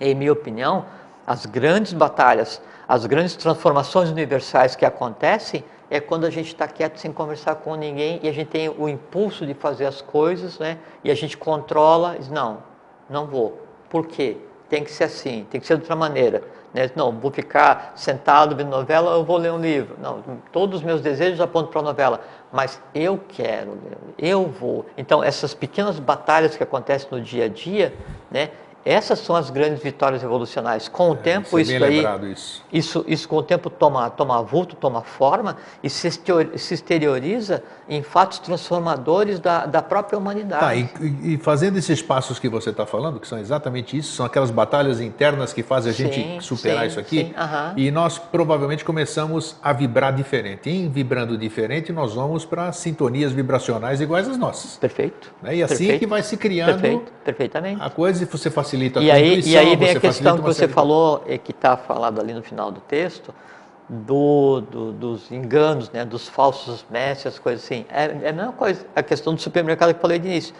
em minha opinião, as grandes batalhas, as grandes transformações universais que acontecem é quando a gente está quieto sem conversar com ninguém e a gente tem o impulso de fazer as coisas, né? E a gente controla, diz, não, não vou. Por quê? Tem que ser assim, tem que ser de outra maneira. Né? Não, vou ficar sentado vendo novela, eu vou ler um livro. Não, todos os meus desejos apontam para a novela, mas eu quero, eu vou. Então, essas pequenas batalhas que acontecem no dia a dia, né? Essas são as grandes vitórias revolucionárias. Com o é, tempo, isso daí, isso. isso. Isso, com o tempo toma, toma vulto, toma forma e se, exterioriza em fatos transformadores da, da própria humanidade. Tá, e, e, fazendo esses passos que você está falando, que são exatamente isso, são aquelas batalhas internas que fazem a sim, gente superar sim, isso aqui. Sim, uh -huh. E nós provavelmente começamos a vibrar diferente. Em vibrando diferente, nós vamos para sintonias vibracionais iguais às nossas. Perfeito. Né? E assim Perfeito. que vai se criando Perfeito. Perfeitamente. a coisa e você faz facilita a e aí, e aí vem a questão que você falou, é, que está falado ali no final do texto, do, do, dos enganos, né, dos falsos mestres, coisas assim. É, é a mesma coisa, a questão do supermercado que eu falei de início.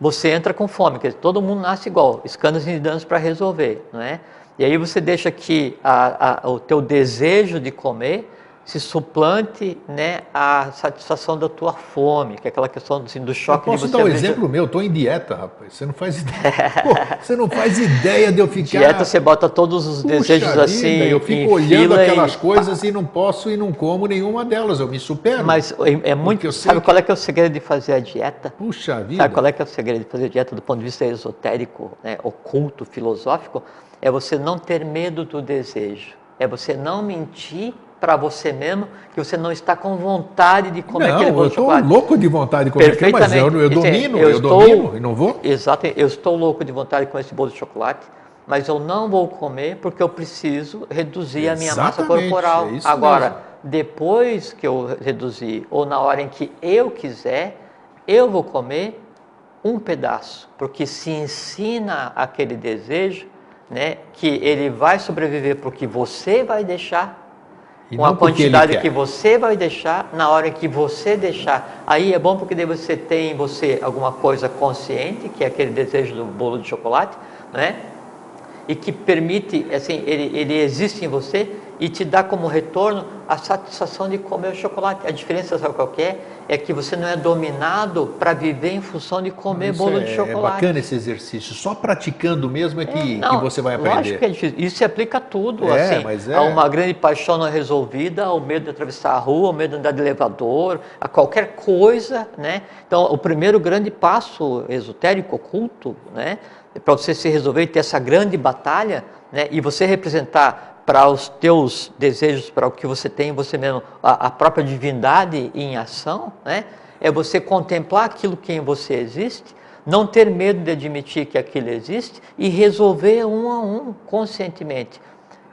Você entra com fome, quer dizer, todo mundo nasce igual, escândalos e danos para resolver, não é? E aí você deixa que a, a, o teu desejo de comer se suplante né, a satisfação da tua fome, que é aquela questão assim, do choque eu posso de você. dar um exemplo meu, eu estou em dieta, rapaz. Você não faz ideia. *laughs* Pô, você não faz ideia de eu ficar. Dieta você bota todos os Puxa desejos vida, assim. Eu fico olhando aquelas e... coisas e não posso e não como nenhuma delas. Eu me supero. Mas é, é muito. Sabe qual é que é o segredo de fazer a dieta? Puxa vida. Sabe qual é que é o segredo de fazer a dieta do ponto de vista esotérico, né, oculto, filosófico? é você não ter medo do desejo. É você não mentir para você mesmo que você não está com vontade de comer não, aquele bolo eu de chocolate. estou louco de vontade de comer aquilo, mas eu, eu domino, eu, eu estou, domino e não vou. Exato, eu estou louco de vontade de comer esse bolo de chocolate, mas eu não vou comer porque eu preciso reduzir Exatamente, a minha massa corporal. É Agora, mesmo. depois que eu reduzir, ou na hora em que eu quiser, eu vou comer um pedaço, porque se ensina aquele desejo, né, que ele vai sobreviver porque você vai deixar e com a quantidade que você vai deixar na hora que você deixar. Aí é bom porque você tem em você alguma coisa consciente, que é aquele desejo do bolo de chocolate, né? E que permite, assim, ele, ele existe em você e te dá como retorno a satisfação de comer o chocolate. A diferença, sabe qual é? É que você não é dominado para viver em função de comer Isso bolo é, de chocolate. É bacana esse exercício. Só praticando mesmo é que, é, não, que você vai aprender. Lógico que é difícil. Isso se aplica a tudo. É, assim, mas é. A uma grande paixão não resolvida, ao medo de atravessar a rua, ao medo de andar de elevador, a qualquer coisa. Né? Então, o primeiro grande passo esotérico, oculto, né? para você se resolver e ter essa grande batalha, né? e você representar para os teus desejos, para o que você tem em você mesmo, a, a, própria divindade em ação, né? é você contemplar aquilo que em você existe, não ter medo de admitir que aquilo existe e resolver um a um, conscientemente.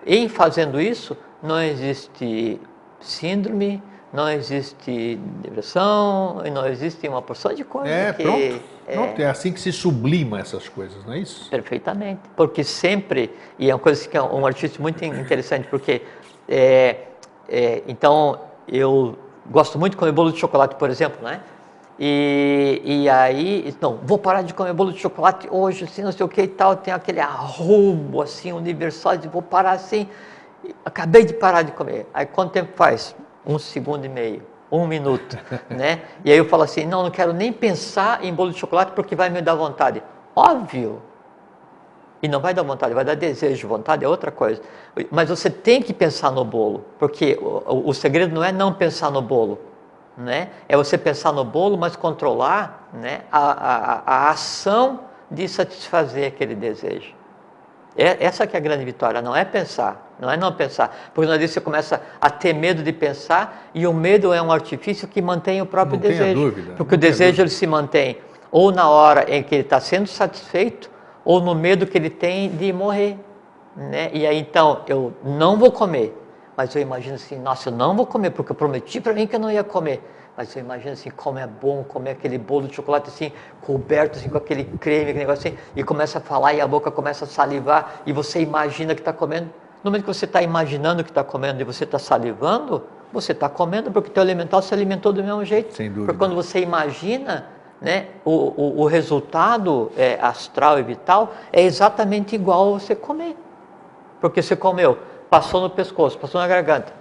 Em fazendo isso, não existe síndrome, não existe depressão, não existe uma porção de coisas é, que... Pronto. É, pronto, é assim que se sublima essas coisas, não é isso? Perfeitamente, porque sempre, e é uma coisa que é um artista muito interessante, porque, é, é, então, eu gosto muito de comer bolo de chocolate, por exemplo, né? E, e aí, não, vou parar de comer bolo de chocolate hoje, assim, não sei o que e tal, tem aquele arrubo, assim, universal, de vou parar assim, acabei de parar de comer. Aí quanto tempo faz? Um segundo e meio, um minuto, *laughs* né? E aí eu falo assim, não, não quero nem pensar em bolo de chocolate porque vai me dar vontade. Óbvio. E não vai dar vontade, vai dar desejo, vontade é outra coisa. Mas você tem que pensar no bolo, porque o, o segredo não é não pensar no bolo, né? É você pensar no bolo, mas controlar, né, a, a, a ação de satisfazer aquele desejo. É, essa que é a grande vitória, não é pensar, não é não pensar. Porque às vezes você começa a ter medo de pensar e o medo é um artifício que mantém o próprio não desejo. Dúvida, porque o desejo ele se mantém ou na hora em que ele está sendo satisfeito ou no medo que ele tem de morrer. Né? E aí então, eu não vou comer, mas eu imagino assim, nossa, eu não vou comer porque eu prometi para mim que eu não ia comer. Mas você imagina assim, como é bom comer aquele bolo de chocolate assim, coberto assim com aquele creme, aquele negócio assim, e começa a falar e a boca começa a salivar e você imagina que está comendo. No momento que você está imaginando que está comendo e você está salivando, você está comendo porque o teu elemental se alimentou do mesmo jeito. Sem dúvida. Porque quando você imagina, né, o, o, o resultado é, astral e vital é exatamente igual a você comer. Porque você comeu, passou no pescoço, passou na garganta,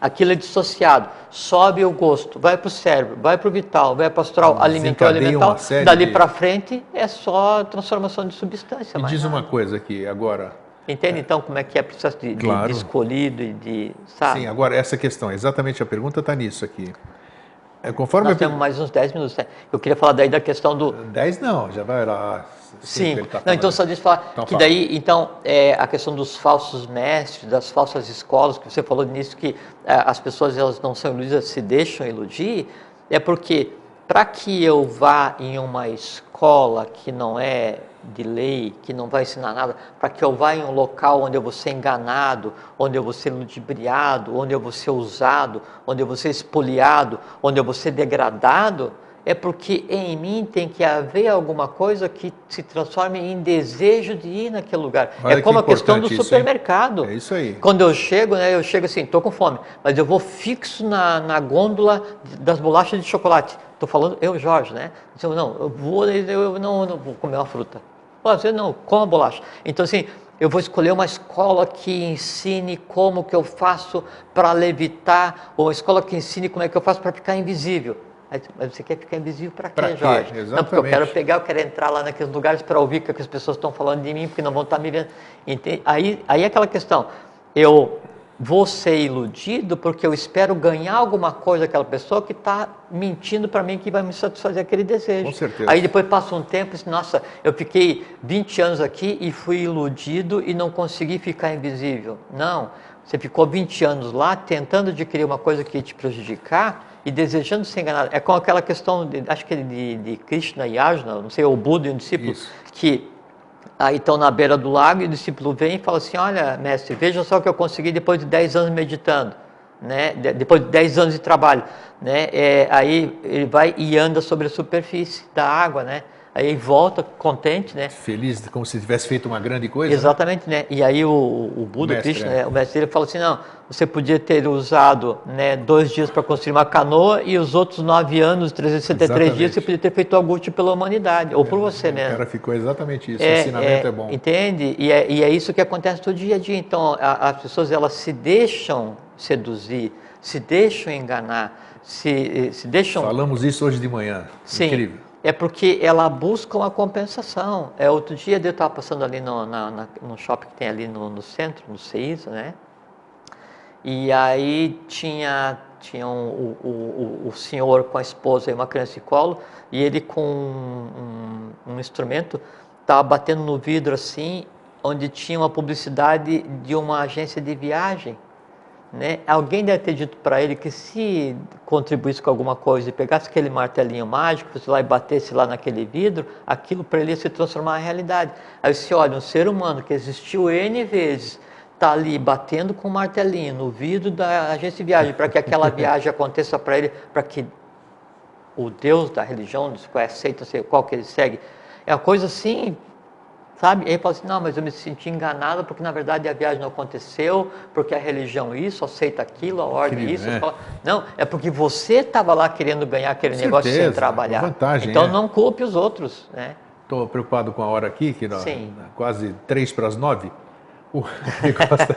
aquilo é dissociado, sobe o gosto, vai para o cérebro, vai para o vital, vai para o astral, alimentou o alimental, dali de... para frente é só transformação de substância. Me diz nada. uma coisa aqui agora. Entende é. então como é que é o processo de, claro. de, de escolhido e de. Sabe? Sim, agora essa questão, exatamente a pergunta está nisso aqui. É, conforme Nós temos mais uns 10 minutos. Né? Eu queria falar daí da questão do. 10 não, já vai lá. Sim, tá não, então só deixa eu falar então, que fala. daí, então, é, a questão dos falsos mestres, das falsas escolas, que você falou nisso, que é, as pessoas elas não são iludidas, se deixam iludir, é porque para que eu vá em uma escola que não é de lei, que não vai ensinar nada, para que eu vá em um local onde eu vou ser enganado, onde eu vou ser ludibriado, onde eu vou ser usado, onde eu vou ser espoliado, onde eu vou ser degradado, é porque em mim tem que haver alguma coisa que se transforme em desejo de ir naquele lugar. Olha é como a questão do isso, supermercado. É isso aí. Quando eu chego, né, eu chego assim, estou com fome, mas eu vou fixo na, na gôndola das bolachas de chocolate. Estou falando, eu, Jorge, né? Eu, não, eu vou, eu não, não vou comer uma fruta. Fazer não, coma bolacha. Então, assim, eu vou escolher uma escola que ensine como que eu faço para levitar, ou uma escola que ensine como é que eu faço para ficar invisível. Mas você quer ficar invisível para quê, quê, Jorge? Exatamente. Não, porque eu quero pegar, eu quero entrar lá naqueles lugares para ouvir o que as pessoas estão falando de mim, porque não vão estar me vendo. Entende? Aí, aí é aquela questão, eu vou ser iludido porque eu espero ganhar alguma coisa daquela pessoa que está mentindo para mim que vai me satisfazer aquele desejo. Com certeza. Aí depois passa um tempo e diz, nossa, eu fiquei 20 anos aqui e fui iludido e não consegui ficar invisível. Não, você ficou 20 anos lá tentando adquirir uma coisa que ia te prejudicar e desejando ser enganado. É com aquela questão, de, acho que de, de Krishna e Arjuna, não sei, o Buda e um discípulo, Isso. que Aí estão na beira do lago e o discípulo vem e fala assim: Olha, mestre, veja só o que eu consegui depois de 10 anos meditando, né? De, depois de 10 anos de trabalho. Né? É, aí ele vai e anda sobre a superfície da água, né? Aí volta contente, né? Feliz, como se tivesse feito uma grande coisa. Exatamente, né? E aí o, o Buda, o mestre, Krishna, é. né? o mestre ele fala assim, não, você podia ter usado né, dois dias para construir uma canoa e os outros nove anos, 373 dias, Exatamente. você podia ter feito algo útil pela humanidade, ou por você O mesmo. cara ficou exatamente isso. o ensinamento é, bom. Entende? E é, e é isso que acontece todo dia a dia. Então, a- as pessoas elas se deixam seduzir, se deixam enganar, se, se deixam. Falamos isso hoje de manhã. Sim. Incrível. É porque ela busca uma compensação. É, outro dia eu estava passando ali no, na- na- no shopping que tem ali no, no centro, no CEISA, né? E aí tinha, tinha um- o, o, o- senhor com a esposa e uma criança de colo, e ele com um, um instrumento estava batendo no vidro assim, onde tinha uma publicidade de uma agência de viagem. Né? Alguém deve ter dito para ele que se contribuísse com alguma coisa e pegasse aquele martelinho mágico, fosse lá e batesse lá naquele vidro, aquilo para ele ia se transformar em realidade. Aí você olha, um ser humano que existiu N vezes, está ali batendo com um martelinho no vidro da agência de viagem, para que aquela *laughs* viagem aconteça para ele, para que o Deus da religião, qual é aceita, sei qual que ele segue, é uma coisa assim, sabe? Aí ele fala assim, não, mas eu me senti enganado porque na verdade a viagem não aconteceu, porque a religião isso, aceita aquilo, a ordem Incrível, isso. né? fala- Não, é porque você estava lá querendo ganhar aquele Com negócio sem certeza, trabalhar. vantagem, então é. não culpe os outros, né? Estou preocupado com a hora aqui, que nós, quase três para as nove. O- *laughs* ele *laughs* gosta,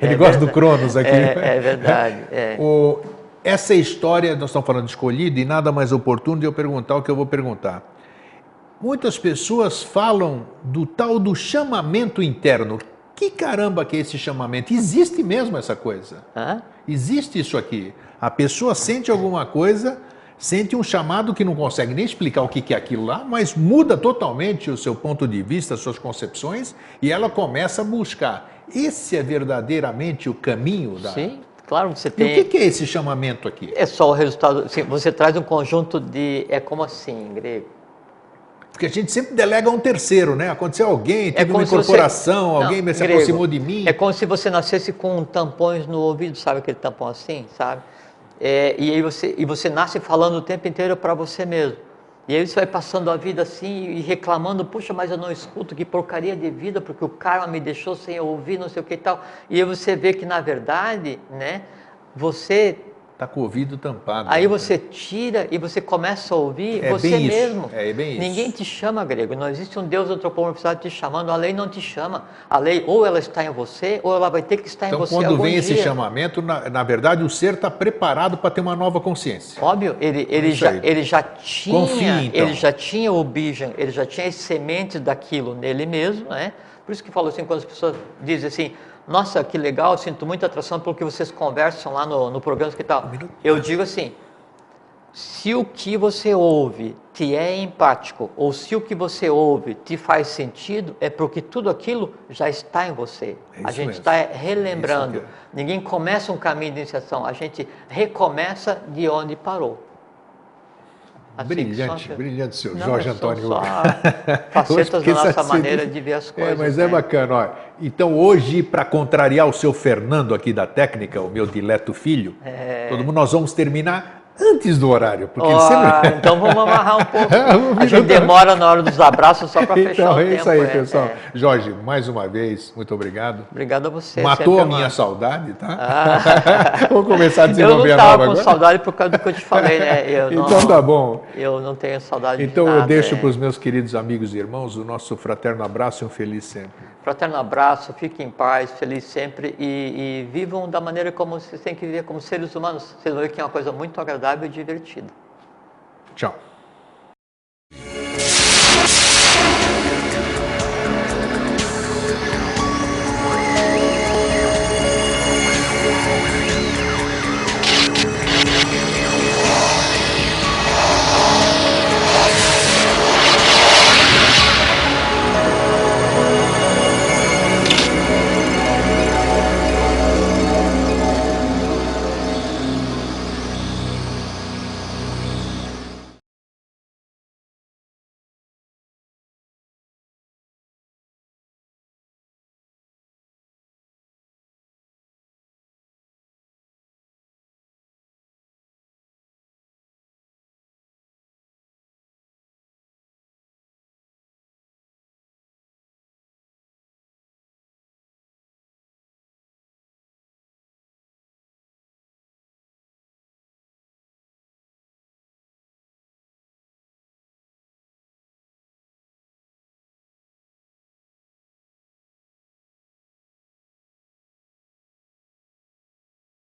ele gosta do Cronos aqui. É, é verdade. É. O- essa história, nós estamos falando de escolhido, e nada mais oportuno de eu perguntar o que eu vou perguntar. Muitas pessoas falam do tal do chamamento interno. Que caramba que é esse chamamento? Existe mesmo essa coisa? Hã? Existe isso aqui. A pessoa sente alguma coisa, sente um chamado que não consegue nem explicar o que que é aquilo lá, mas muda totalmente o seu ponto de vista, as suas concepções, e ela começa a buscar. Esse é verdadeiramente o caminho da. Sim, claro, você E o tem. que, que é esse chamamento aqui? É só o resultado. Sim, você traz um conjunto de. É como assim, em grego? Porque a gente sempre delega a um terceiro, né? Aconteceu alguém, teve uma como se você- incorporação, Não, alguém se grego. aproximou de mim. É como se você nascesse com tampões no ouvido, sabe aquele tampão assim, sabe? É, e aí você e você nasce falando o tempo inteiro para você mesmo. E aí você vai passando a vida assim e reclamando, puxa, mas eu não escuto, que porcaria de vida, porque o karma me deixou sem ouvir, não sei o que e tal. E aí você vê que na verdade, né, você Tá com o ouvido tampado. Aí né? você tira e você começa a ouvir É você bem mesmo. é bem isso. Ninguém te chama, grego. Não existe um Deus antropomorfizado te chamando. A lei não te chama. A lei ou ela está em você ou ela vai ter que estar Então, em você quando algum vem esse dia. chamamento, na, na verdade, o ser está preparado para ter uma nova consciência. Óbvio, ele, ele, Isso já, aí. ele já tinha, Confie, então. ele já tinha o bijan, ele já tinha as sementes daquilo nele mesmo, né? Por isso que falo assim, quando as pessoas dizem assim, nossa, que legal, sinto muita atração pelo que vocês conversam lá no, no programa que tal. Eu digo assim, se o que você ouve te é empático, ou se o que você ouve te faz sentido, é porque tudo aquilo já está em você. É a gente está É relembrando. que Ninguém começa um caminho de iniciação, a gente recomeça de onde parou. Assim brilhante, são- brilhante, seu Não, Jorge Antônio. só *laughs* facetas *laughs* da nossa maneira de ver as coisas. É, mas é né? bacana. Ó. Então, hoje, para contrariar o seu Fernando aqui da técnica, o meu dileto filho, É. todo mundo, nós vamos terminar antes do horário. Porque ele Ó, sempre... *laughs* Então vamos amarrar um pouco. *laughs* Vamos a gente demora na hora dos abraços só para fechar Então, o é tempo. isso aí, é, pessoal. é. Jorge, mais uma vez, muito obrigado. Obrigado a você. Matou a minha uma- saudade, tá? Ah. *laughs* Vamos começar a Eu não desenvolver a estava nova com agora? saudade por causa do que eu te falei, né? Eu não, Então tá bom. Eu não tenho saudade Então de eu nada. deixo é. para os meus queridos amigos e irmãos o nosso fraterno abraço e um feliz sempre. Fraterno abraço, fiquem em paz, feliz sempre e, e vivam da maneira como vocês têm que viver como seres humanos. Vocês vão ver que é uma coisa muito agradável e divertida. Tchau.